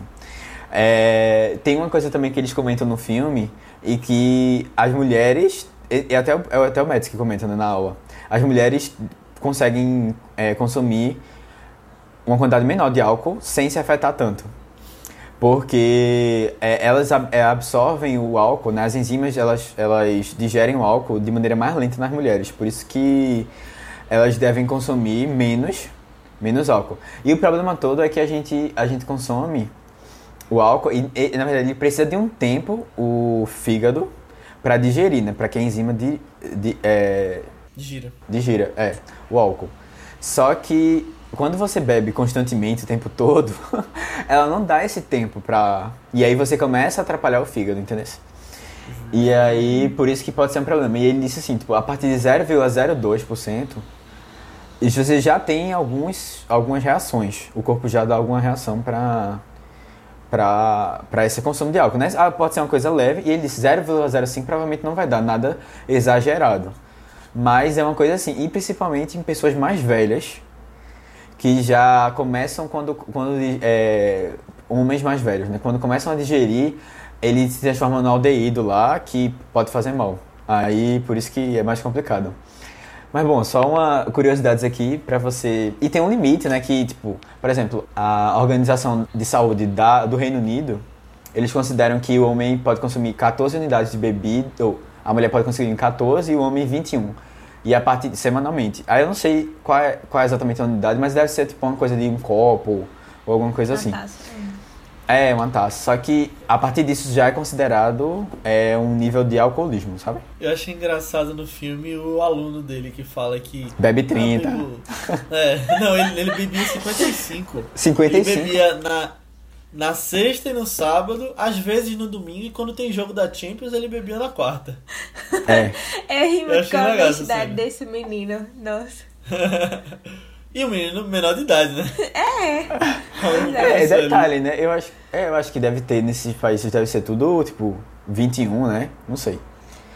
É, tem uma coisa também que eles comentam no filme e que as mulheres, e, e até, é até o médico que comenta né, na aula, as mulheres conseguem é, consumir uma quantidade menor de álcool sem se afetar tanto porque é, elas é, absorvem o álcool, né? as enzimas elas, elas digerem o álcool de maneira mais lenta nas mulheres, por isso que elas devem consumir menos, menos álcool. E o problema todo é que a gente, a gente consome o álcool e, e na verdade ele precisa de um tempo o fígado para digerir, né? Para que a enzima de, de, é, digira. digira, é, o álcool. Só que quando você bebe constantemente o tempo todo, ela não dá esse tempo pra. E aí você começa a atrapalhar o fígado, entendeu? E aí, por isso que pode ser um problema. E ele disse assim, tipo, a partir de 0,02%, isso você já tem alguns, algumas reações. O corpo já dá alguma reação pra, pra esse consumo de álcool, né? Ah, pode ser uma coisa leve, e ele disse 0,05 provavelmente não vai dar nada exagerado. Mas é uma coisa assim, e principalmente em pessoas mais velhas, que já começam quando, quando é, homens mais velhos, né? Quando começam a digerir, ele se transforma no aldeído lá, que pode fazer mal. Aí, por isso que é mais complicado. Mas bom, só uma curiosidade aqui para você. E tem um limite, né? Que, tipo, por exemplo, a Organização de Saúde da, do Reino Unido, eles consideram que o homem pode consumir 14 unidades de bebida, ou a mulher pode consumir 14 e o homem 21 e a partir semanalmente. Aí eu não sei qual é, qual é exatamente a unidade, mas deve ser tipo uma coisa de um copo ou alguma coisa assim. É, uma taça. Só que a partir disso já é considerado é, um nível de alcoolismo, sabe? Eu achei engraçado no filme o aluno dele que fala que. Bebe 30. é, não, ele, ele bebia 55. 55. Ele bebia na, na sexta e no sábado, às vezes no domingo, e quando tem jogo da Champions, ele bebia na quarta. É. Eu ri muito com a honestidade desse menino. Nossa. e o menino menor de idade, né? É. é, detalhe, né? Eu acho, é, eu acho que deve ter nesses países, deve ser tudo, tipo, 21, né? Não sei.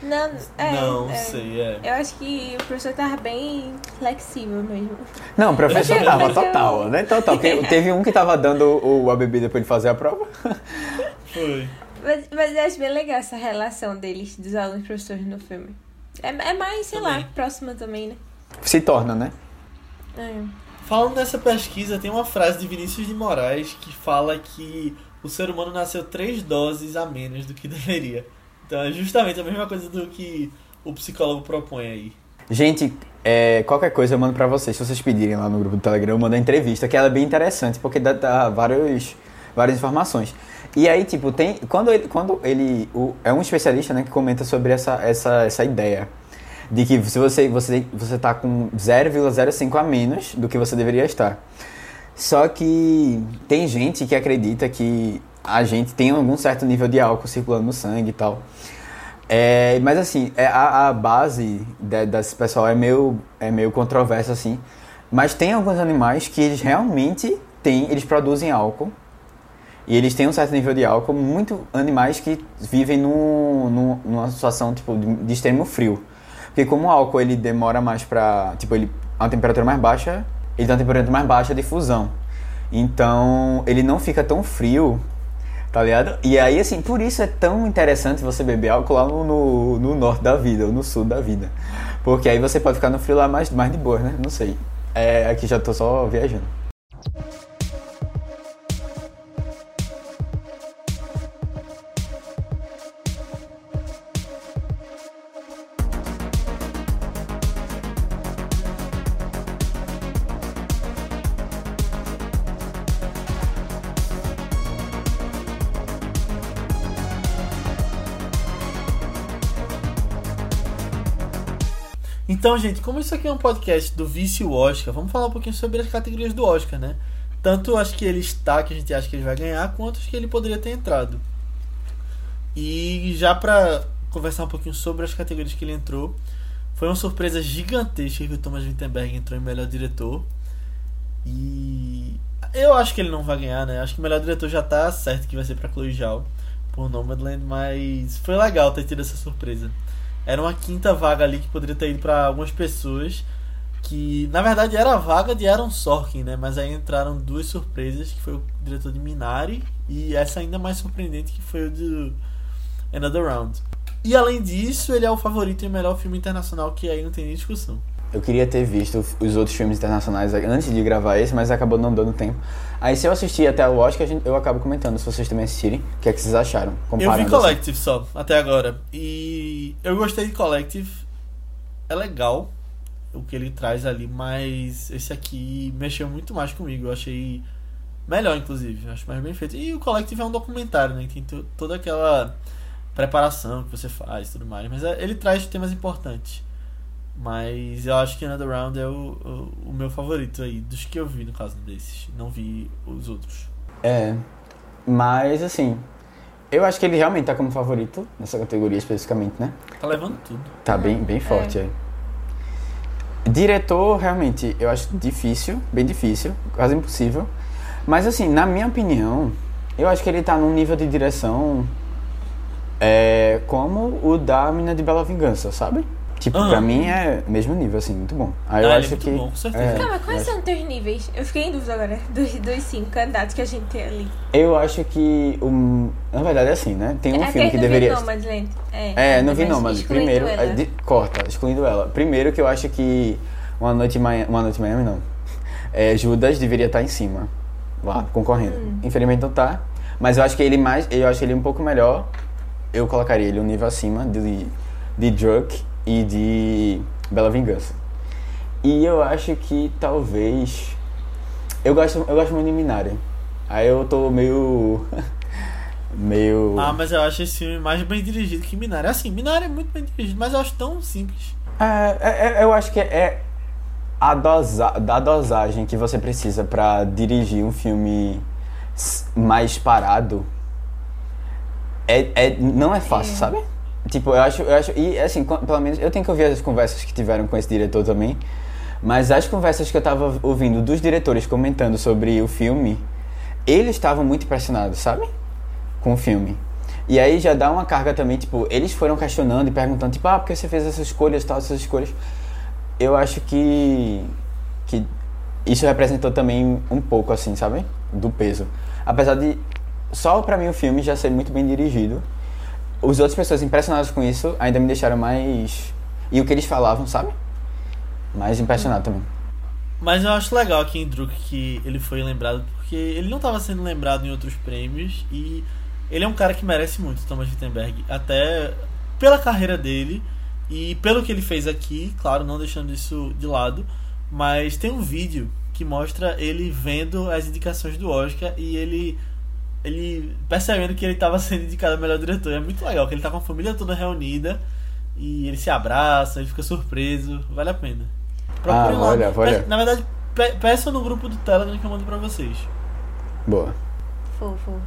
Não, é, não é, sei, é. Eu acho que o professor tava bem flexível mesmo. Não, o professor tava total, né? Total. Teve um que tava dando o, a bebida pra ele fazer a prova. Foi. Mas, mas eu acho bem legal essa relação deles, dos alunos e professores no filme. É, é mais, sei também. lá, próxima também, né? Se torna, né? É. Falando nessa pesquisa, tem uma frase de Vinícius de Moraes que fala que o ser humano nasceu três doses a menos do que deveria. Então é justamente a mesma coisa do que o psicólogo propõe aí. Gente, é, qualquer coisa eu mando pra vocês. Se vocês pedirem lá no grupo do Telegram, eu mando a entrevista, que ela é bem interessante, porque dá, dá vários, várias informações. E aí, tipo, tem. Quando ele. Quando ele o, é um especialista né, que comenta sobre essa, essa, essa ideia. De que se você, você, você tá com 0,05 a menos do que você deveria estar. Só que tem gente que acredita que a gente tem algum certo nível de álcool circulando no sangue e tal. É, mas assim, é, a, a base de, desse pessoal é meio, é meio controversa assim. Mas tem alguns animais que eles realmente têm, eles produzem álcool. E eles têm um certo nível de álcool, muito animais que vivem no, numa situação tipo, de, de, extremo frio. Porque como o álcool ele demora mais pra. Tipo, ele a temperatura mais baixa, ele tem uma temperatura mais baixa de fusão. Então ele não fica tão frio Tá ligado? E aí, assim, por isso é tão interessante você beber álcool lá no, no, no, norte da vida, ou no sul da vida. Porque aí você pode ficar no frio lá mais, mais de boa, né? Não sei. É, aqui já tô só viajando. Então, gente, como isso aqui é um podcast do Vício Oscar, vamos falar um pouquinho sobre as categorias do Oscar, né? Tanto as que ele está, que a gente acha que ele vai ganhar, quanto as que ele poderia ter entrado. E já pra conversar um pouquinho sobre as categorias que ele entrou, foi uma surpresa gigantesca que o Thomas Wittenberg entrou em melhor diretor. E eu acho que ele não vai ganhar, né? Acho que o melhor diretor já tá certo que vai ser para Chloe Zhao. por Nomadland, mas foi legal ter tido essa surpresa. Era uma quinta vaga ali que poderia ter ido para algumas pessoas que na verdade era a vaga de Aaron Sorkin, né? Mas aí entraram duas surpresas, que foi o diretor de Minari e essa ainda mais surpreendente que foi o de Another Round. E além disso, ele é o favorito e o melhor filme internacional que aí não tem nem discussão. Eu queria ter visto os outros filmes internacionais antes de gravar esse, mas acabou não dando tempo. Aí se eu assistir até o Oscar, eu acabo comentando, se vocês também assistirem, o que é que vocês acharam? Eu vi Collective assim. só, até agora. E eu gostei de Collective. É legal o que ele traz ali, mas esse aqui mexeu muito mais comigo. Eu achei melhor, inclusive. Acho mais bem feito. E o Collective é um documentário, né? Tem toda aquela preparação que você faz e tudo mais. Mas é, ele traz temas importantes. Mas eu acho que Another Round é o, o, o, meu favorito aí, dos que eu vi no caso desses. Não vi os outros. É, mas assim, eu acho que ele realmente tá como favorito nessa categoria especificamente, né? Tá levando tudo. Tá bem, bem forte, é. é. Diretor, realmente, eu acho difícil, bem difícil, quase impossível. Mas assim, na minha opinião, eu acho que ele tá num nível de direção é, como o da Mina de Bela Vingança, sabe? Tipo, uhum. pra mim é mesmo nível, assim, muito bom. Aí ah, eu é acho é que. Bom, com certeza. É, Calma, quais são os teus níveis? Eu fiquei em dúvida agora dos, dos cinco candidatos que a gente tem ali. Eu acho que. Um, na verdade é assim, né? Tem um é filme que, deveria. Vi é, é, não vi Nomadland. Primeiro. Ela. De, corta, excluindo ela. Primeiro que eu acho que Uma Noite em Miami. Uma Noite em Miami não. É, Judas deveria estar em cima. Lá, concorrendo. Hum. Infelizmente não tá. Mas eu acho que ele mais. Eu acho ele um pouco melhor. Eu colocaria ele um nível acima de, de Druk e de Bela Vingança. E eu acho que talvez. Eu gosto, eu gosto muito de Minari. Aí eu tô meio. meio. Ah, mas eu acho esse filme mais bem dirigido que Minari. Assim, Minari é muito bem dirigido, mas eu acho tão simples. É, é, é eu acho que é a, dosa, a dosagem que você precisa para dirigir um filme mais parado. É, é, não é fácil, é. sabe? Tipo, eu acho, eu acho. E assim, pelo menos eu tenho que ouvir as conversas que tiveram com esse diretor também. Mas as conversas que eu tava ouvindo dos diretores comentando sobre o filme, eles estavam muito impressionados, sabe? Com o filme. E aí já dá uma carga também, tipo, eles foram questionando e perguntando, tipo, ah, por que você fez essas escolhas, tal, essas escolhas. Eu acho que. que isso representou também um pouco, assim, sabe? Do peso. Apesar de. Só pra mim o filme já ser muito bem dirigido os outras pessoas impressionadas com isso ainda me deixaram mais. E o que eles falavam, sabe? Mais impressionado também. Mas eu acho legal aqui em Druk que ele foi lembrado, porque ele não estava sendo lembrado em outros prêmios e ele é um cara que merece muito, Thomas Wittenberg, até pela carreira dele e pelo que ele fez aqui, claro, não deixando isso de lado, mas tem um vídeo que mostra ele vendo as indicações do Oscar e ele ele percebendo que ele estava sendo indicado a melhor diretor. É muito legal, que ele tá com a família toda reunida e ele se abraça, ele fica surpreso. Vale a pena. Procure ah, lá. Olha, olha. Na verdade, peça no grupo do Telegram que eu mando pra vocês. Boa. Fofo.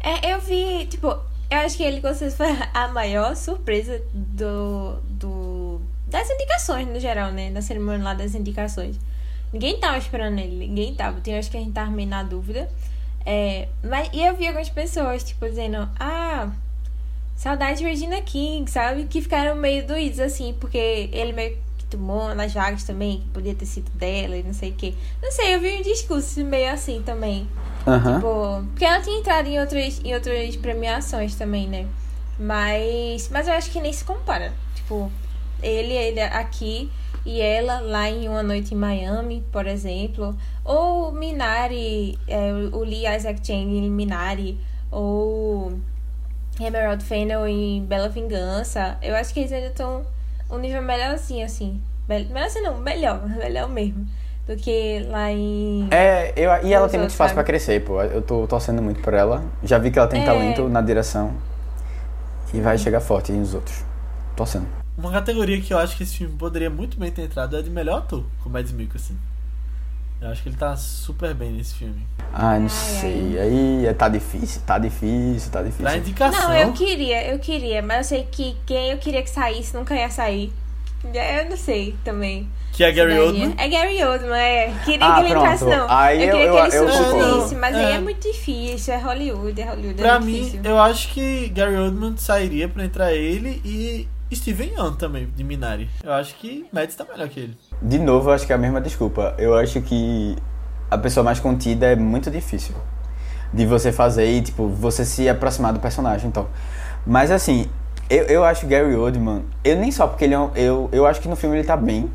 É, eu vi, tipo, eu acho que ele com certeza foi a maior surpresa do, do. das indicações no geral, né? Da cerimônia lá das indicações. Ninguém tava esperando ele, ninguém tava. Tem acho que a gente tava meio na dúvida. É, mas, e eu vi algumas pessoas, tipo, dizendo, ah, saudade de Regina King, sabe? Que ficaram meio doídos, assim, porque ele meio que tomou nas vagas também, que podia ter sido dela e não sei o quê. Não sei, eu vi um discurso meio assim também. Uhum. Tipo, porque ela tinha entrado em outras, em outras premiações também, né? Mas, mas eu acho que nem se compara. Tipo, ele, ele aqui e ela lá em Uma Noite em Miami, por exemplo, ou Minari, é, o Lee Isaac Chang em Minari, ou Emerald Fennel em Bela Vingança. Eu acho que eles ainda estão um nível melhorzinho, assim. Melhor assim não, melhor, melhor mesmo. Do que lá em. É, eu, e ela tem muito espaço para crescer, pô. Eu tô torcendo muito por ela. Já vi que ela tem é... talento na direção. E vai chegar forte nos outros. Torcendo. Uma categoria que eu acho que esse filme poderia muito bem ter entrado é de melhor ator, com o Mads Mikkelsen. Eu acho que ele tá super bem nesse filme. Ah, não sei. Aí tá difícil, tá difícil, tá difícil. Pra indicação. Não, eu queria, eu queria, mas eu sei que quem eu queria que saísse nunca ia sair. Eu não sei também. Que é Gary. Oldman. É Gary Oldman, é. Queria Ah, que ele pronto. entrasse, não. Aí eu eu- queria eu- que ele surgisse, mas aí É. é muito difícil. É Hollywood, é Hollywood. Pra é mim, difícil. eu acho que Gary Oldman sairia pra entrar ele e Steven Yeun também, de Minari. Eu acho que Mads tá melhor que ele. De novo, eu acho que é a mesma desculpa. Eu acho que a pessoa mais contida é muito difícil de você fazer e, tipo, você se aproximar do personagem, então. Mas, assim, eu, eu acho Gary Oldman... Eu nem só porque ele é um, eu, eu acho que no filme ele tá bem,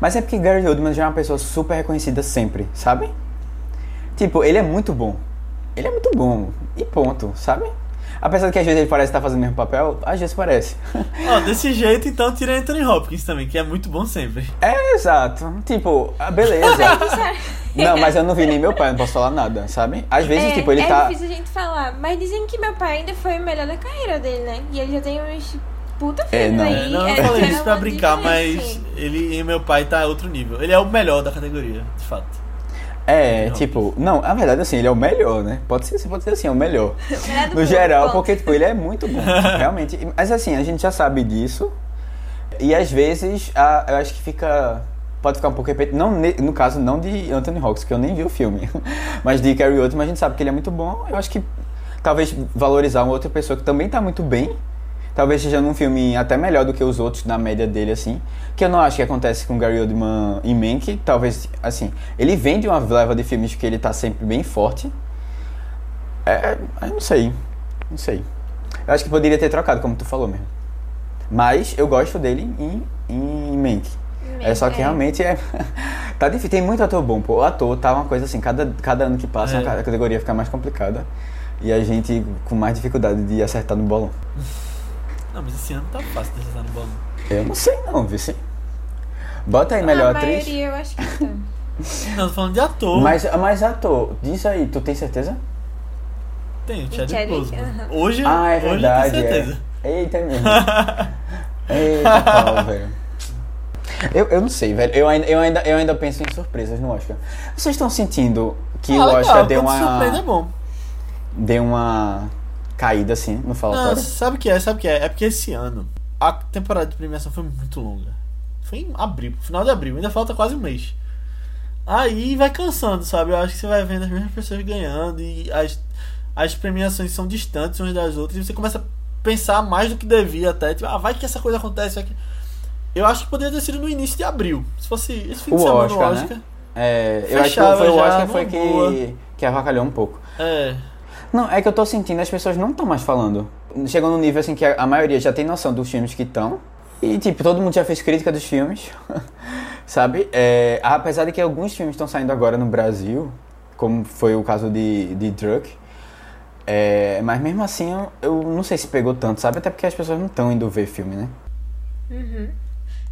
mas é porque Gary Oldman já é uma pessoa super reconhecida sempre, sabe? Tipo, ele é muito bom. Ele é muito bom. E ponto, sabe? Apesar de que às vezes ele parece estar fazendo o mesmo papel, às vezes parece. Ó, desse jeito, então, tira Anthony Hopkins também, que é muito bom sempre. É, exato. Tipo, ah, beleza. não, mas eu não vi nem meu pai, não posso falar nada, sabe? Às vezes, é, tipo, ele é tá. difícil a gente falar, mas dizem que meu pai ainda foi o melhor da carreira dele, né? E ele já tem uns puta É, filmes não. aí. É, não, eu é, falei isso pra brincar, mas diferença. ele e meu pai tá a outro nível. Ele é o melhor da categoria, de fato. É, Não. tipo, não, na verdade, assim, ele é o melhor, né? Pode ser, pode ser assim, é o melhor. No geral, porque, tipo, ele é muito bom, realmente. Mas assim, a gente já sabe disso. E às vezes, a- eu acho que fica. Pode ficar um pouco repetido. Não, no caso, não de Anthony Hawks, que eu nem vi o filme. Mas de Carrie Oldman, a gente sabe que ele é muito bom. Eu acho que talvez valorizar uma outra pessoa que também tá muito bem. Talvez seja num filme até melhor do que os outros na média dele, assim. Que eu não acho que acontece com Gary Oldman em Mank. Talvez, assim, ele vem de uma leva de filmes que ele tá sempre bem forte. É, eu não sei. Não sei. Eu acho que poderia ter trocado, como tu falou mesmo. Mas eu gosto dele em, em Mank. É só que É. realmente é. tá difícil. Tem muito ator bom, pô. O ator tá uma coisa assim, cada, cada ano que passa, É. a categoria fica mais complicada. E a gente com mais dificuldade de acertar no bolão. Não, mas esse ano tá fácil de acertar no bolão. Eu não sei não, viu? sim. Bota aí melhor a atriz. maioria eu acho que tá. Não, tô falando de ator. Mas, mas ator, diz aí, tu tem certeza? Tem o Chadwick Chadwick, Boseman. aham. Hoje, Ah, é hoje verdade. eu tenho é. certeza. Eita mesmo. Eita pau, velho. Eu, eu não sei, velho. Eu ainda, eu, ainda, eu ainda penso em surpresas no Oscar. Vocês estão sentindo que Ah, o legal, Oscar deu quando surpreende é uma, bom. deu uma caída assim no Não, falatório? sabe o que é? Sabe o que é? É porque esse ano a temporada de premiação foi muito longa. Foi em abril, final de abril, ainda falta quase um mês. Aí vai cansando, sabe? Eu acho que você vai vendo as mesmas pessoas ganhando e as, as premiações são distantes umas das outras e você começa a pensar mais do que devia até. Tipo, ah, vai que essa coisa acontece. Vai que... Eu acho que poderia ter sido no início de abril. Se fosse esse fim O de semana Oscar, né? É, eu acho que foi o Oscar foi boa. que, que avacalhou um pouco. É. Não, é que eu tô sentindo, as pessoas não estão mais falando. Chegou num nível assim que a, a maioria já tem noção dos filmes que estão. E, tipo, todo mundo já fez crítica dos filmes. sabe? É, apesar de que alguns filmes estão saindo agora no Brasil, como foi o caso de, de Druk. É, mas mesmo assim, eu, eu não sei se pegou tanto, sabe? Até porque as pessoas não estão indo ver filme, né?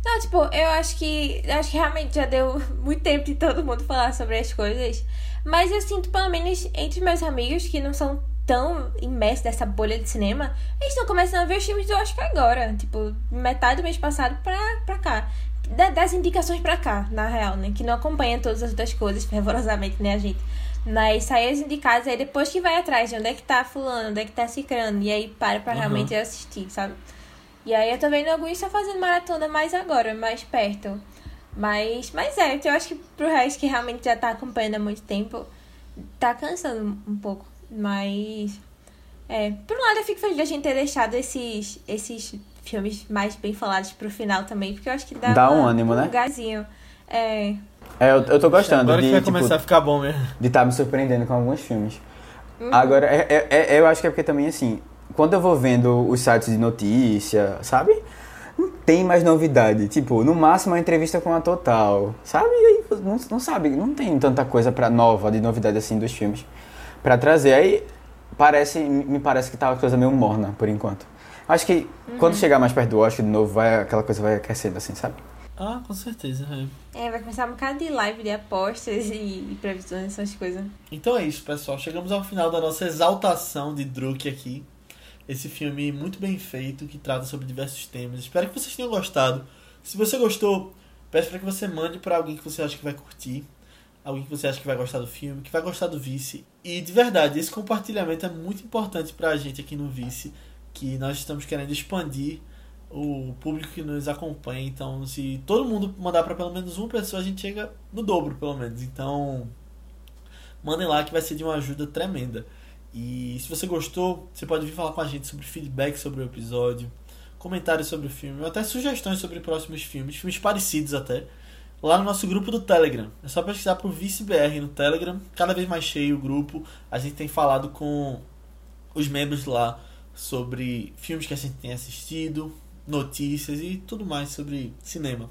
Não, tipo, eu acho que. Acho que realmente já deu muito tempo de todo mundo falar sobre as coisas. Mas eu sinto, pelo menos, entre meus amigos que não são tão imersos nessa bolha de cinema, eles estão começando a ver os filmes do Oscar agora. Tipo, metade do mês passado pra, pra cá. Da- das indicações pra cá, na real, né? Que não acompanha todas as outras coisas fervorosamente, né, a gente? Mas sai as indicadas aí depois que vai atrás de onde é que tá fulano, onde é que tá cicrano. E aí para pra Uhum. realmente assistir, sabe? E aí eu tô vendo alguns só fazendo maratona mais agora, mais perto. Mas, mas é, eu acho que pro resto que realmente já tá acompanhando há muito tempo, tá cansando um pouco. Mas. É, por um lado eu fico feliz da gente ter deixado esses, esses filmes mais bem falados pro final também, porque eu acho que dá, Dá um ânimo, né? lugarzinho. É. É, eu, eu tô gostando Agora de, que vai tipo, começar a ficar bom mesmo. de estar me surpreendendo com alguns filmes. Uhum. Agora, é- é- é- eu acho que é porque também, assim, quando eu vou vendo os sites de notícia, sabe? Não tem mais novidade. Tipo, no máximo uma entrevista com a Total, sabe? E aí, não, não sabe, não tem tanta coisa pra nova, de novidade, assim, dos filmes pra trazer. Aí, parece, me parece que tá uma coisa meio morna, por enquanto. Acho que quando chegar mais perto do Oscar de novo, vai, aquela coisa vai aquecendo, assim, sabe? Ah, com certeza. é. É, vai começar um bocado de live de apostas e, e previsões, essas coisas. Então é isso, pessoal. Chegamos ao final da nossa exaltação de Druk aqui. Esse filme muito bem feito, que trata sobre diversos temas. Espero que vocês tenham gostado. Se você gostou, peço para que você mande para alguém que você acha que vai curtir. Alguém que você acha que vai gostar do filme, que vai gostar do Vice. E de verdade, esse compartilhamento é muito importante para a gente aqui no Vice. Que nós estamos querendo expandir o público que nos acompanha. Então, se todo mundo mandar para pelo menos uma pessoa, a gente chega no dobro, pelo menos. Então, mandem lá que vai ser de uma ajuda tremenda. E se você gostou, você pode vir falar com a gente sobre feedback sobre o episódio, comentários sobre o filme, ou até sugestões sobre próximos filmes, filmes parecidos até, lá no nosso grupo do Telegram. É só pesquisar por ViceBR no Telegram, cada vez mais cheio o grupo. A gente tem falado com os membros lá sobre filmes que a gente tem assistido, notícias e tudo mais sobre cinema.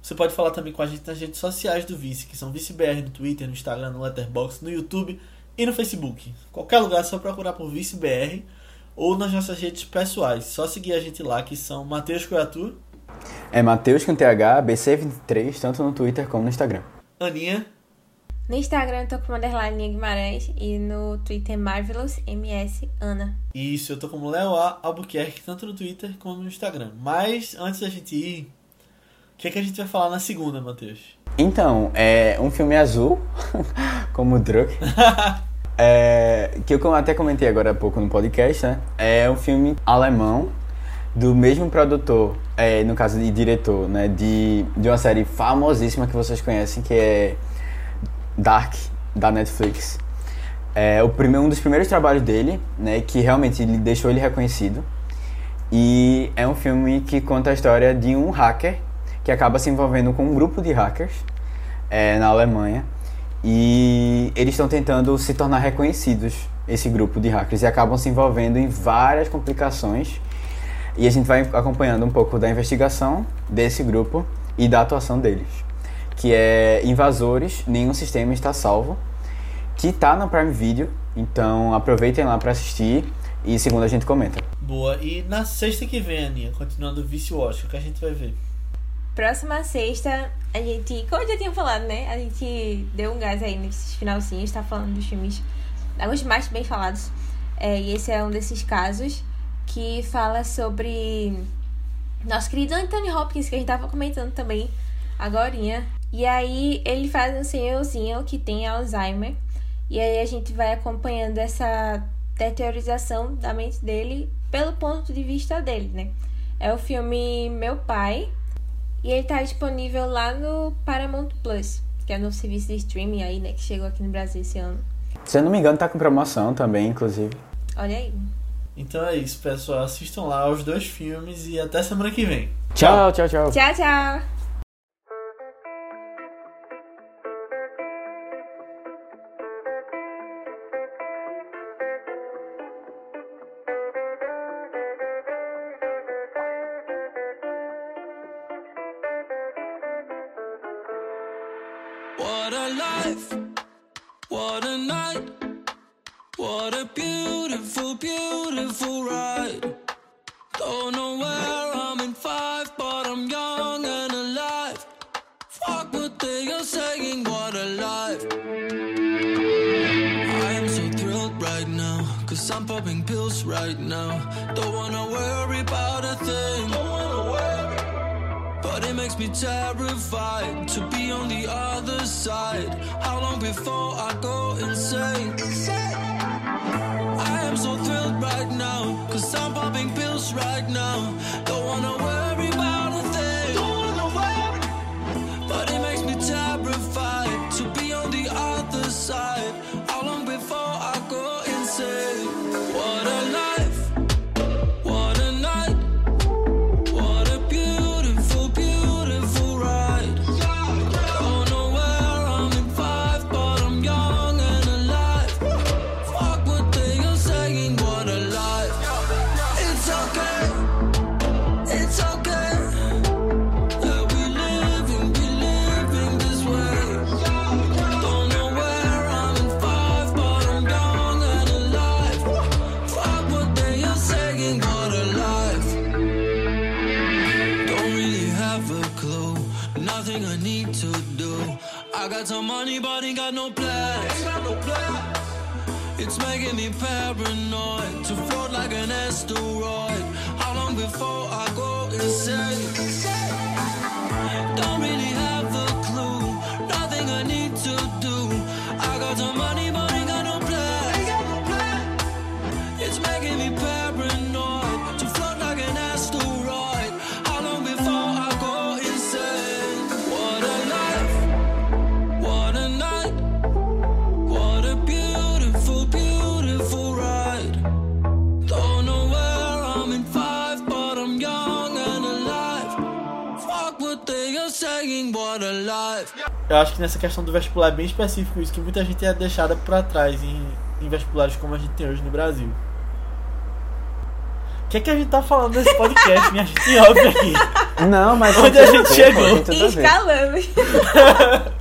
Você pode falar também com a gente nas redes sociais do Vice, que são ViceBR no Twitter, no Instagram, no Letterboxd, no YouTube e no Facebook. Qualquer lugar é só procurar por ViceBR ou nas nossas redes pessoais. Só seguir a gente lá, que são Matheus Coiatur. É Matheus com TH, BC23, tanto no Twitter como no Instagram. Aninha. No Instagram eu tô com underline Guimarães e no Twitter Marvelous MS Ana. Isso, eu tô como Leo A. Albuquerque, tanto no Twitter como no Instagram. Mas antes da gente ir, o que, é que a gente vai falar na segunda, Matheus? Então, é um filme azul, como o Druk, é, que eu até comentei agora há pouco no podcast, né? É um filme alemão do mesmo produtor, é, no caso de diretor, né? De, de uma série famosíssima que vocês conhecem, que é Dark, da Netflix. É o primeiro, um dos primeiros trabalhos dele, né? Que realmente deixou ele reconhecido. E é um filme que conta a história de um hacker que acaba se envolvendo com um grupo de hackers é, na Alemanha e eles estão tentando se tornar reconhecidos, esse grupo de hackers, e acabam se envolvendo em várias complicações. E a gente vai acompanhando um pouco da investigação desse grupo e da atuação deles, que é Invasores, Nenhum Sistema Está Salvo, que está no Prime Video, então aproveitem lá para assistir e segundo a gente comenta. Boa, e na sexta que vem, Aninha, continuando o Vice Watch, o que a gente vai ver? Próxima sexta, a gente, como eu já tinha falado, né? A gente deu um gás aí nesses finalzinhos, tá falando dos filmes, alguns mais bem falados. É, e esse é um desses casos que fala sobre nosso querido Anthony Hopkins, que a gente tava comentando também agora. E aí ele faz um senhorzinho que tem Alzheimer. E aí a gente vai acompanhando essa deteriorização da mente dele pelo ponto de vista dele, né? É o filme Meu Pai, e ele tá disponível lá no Paramount Plus, que é no serviço de streaming aí, né, que chegou aqui no Brasil esse ano. Se eu não me engano, tá com promoção também, inclusive. Olha aí. Então é isso, pessoal. Assistam lá os dois filmes e até semana que vem. Tchau, tchau, tchau. Tchau, tchau. What a night, what a beautiful, beautiful ride. Don't know where I'm in five, but I'm young and alive. Fuck what they are saying, what a life. I am so thrilled right now, cause I'm popping pills right now. Don't wanna worry about makes me terrified to be on the other side. How long before I go insane? I am so thrilled right now, cause I'm popping pills right now. Don't wanna worry Eu acho que nessa questão do vestibular é bem específico isso, que muita gente é deixada para trás em, em vestibulares como a gente tem hoje no Brasil. O que é que a gente tá falando nesse podcast, minha gente Óbvio aqui? Não, mas. Onde a gente chegou? Escalando.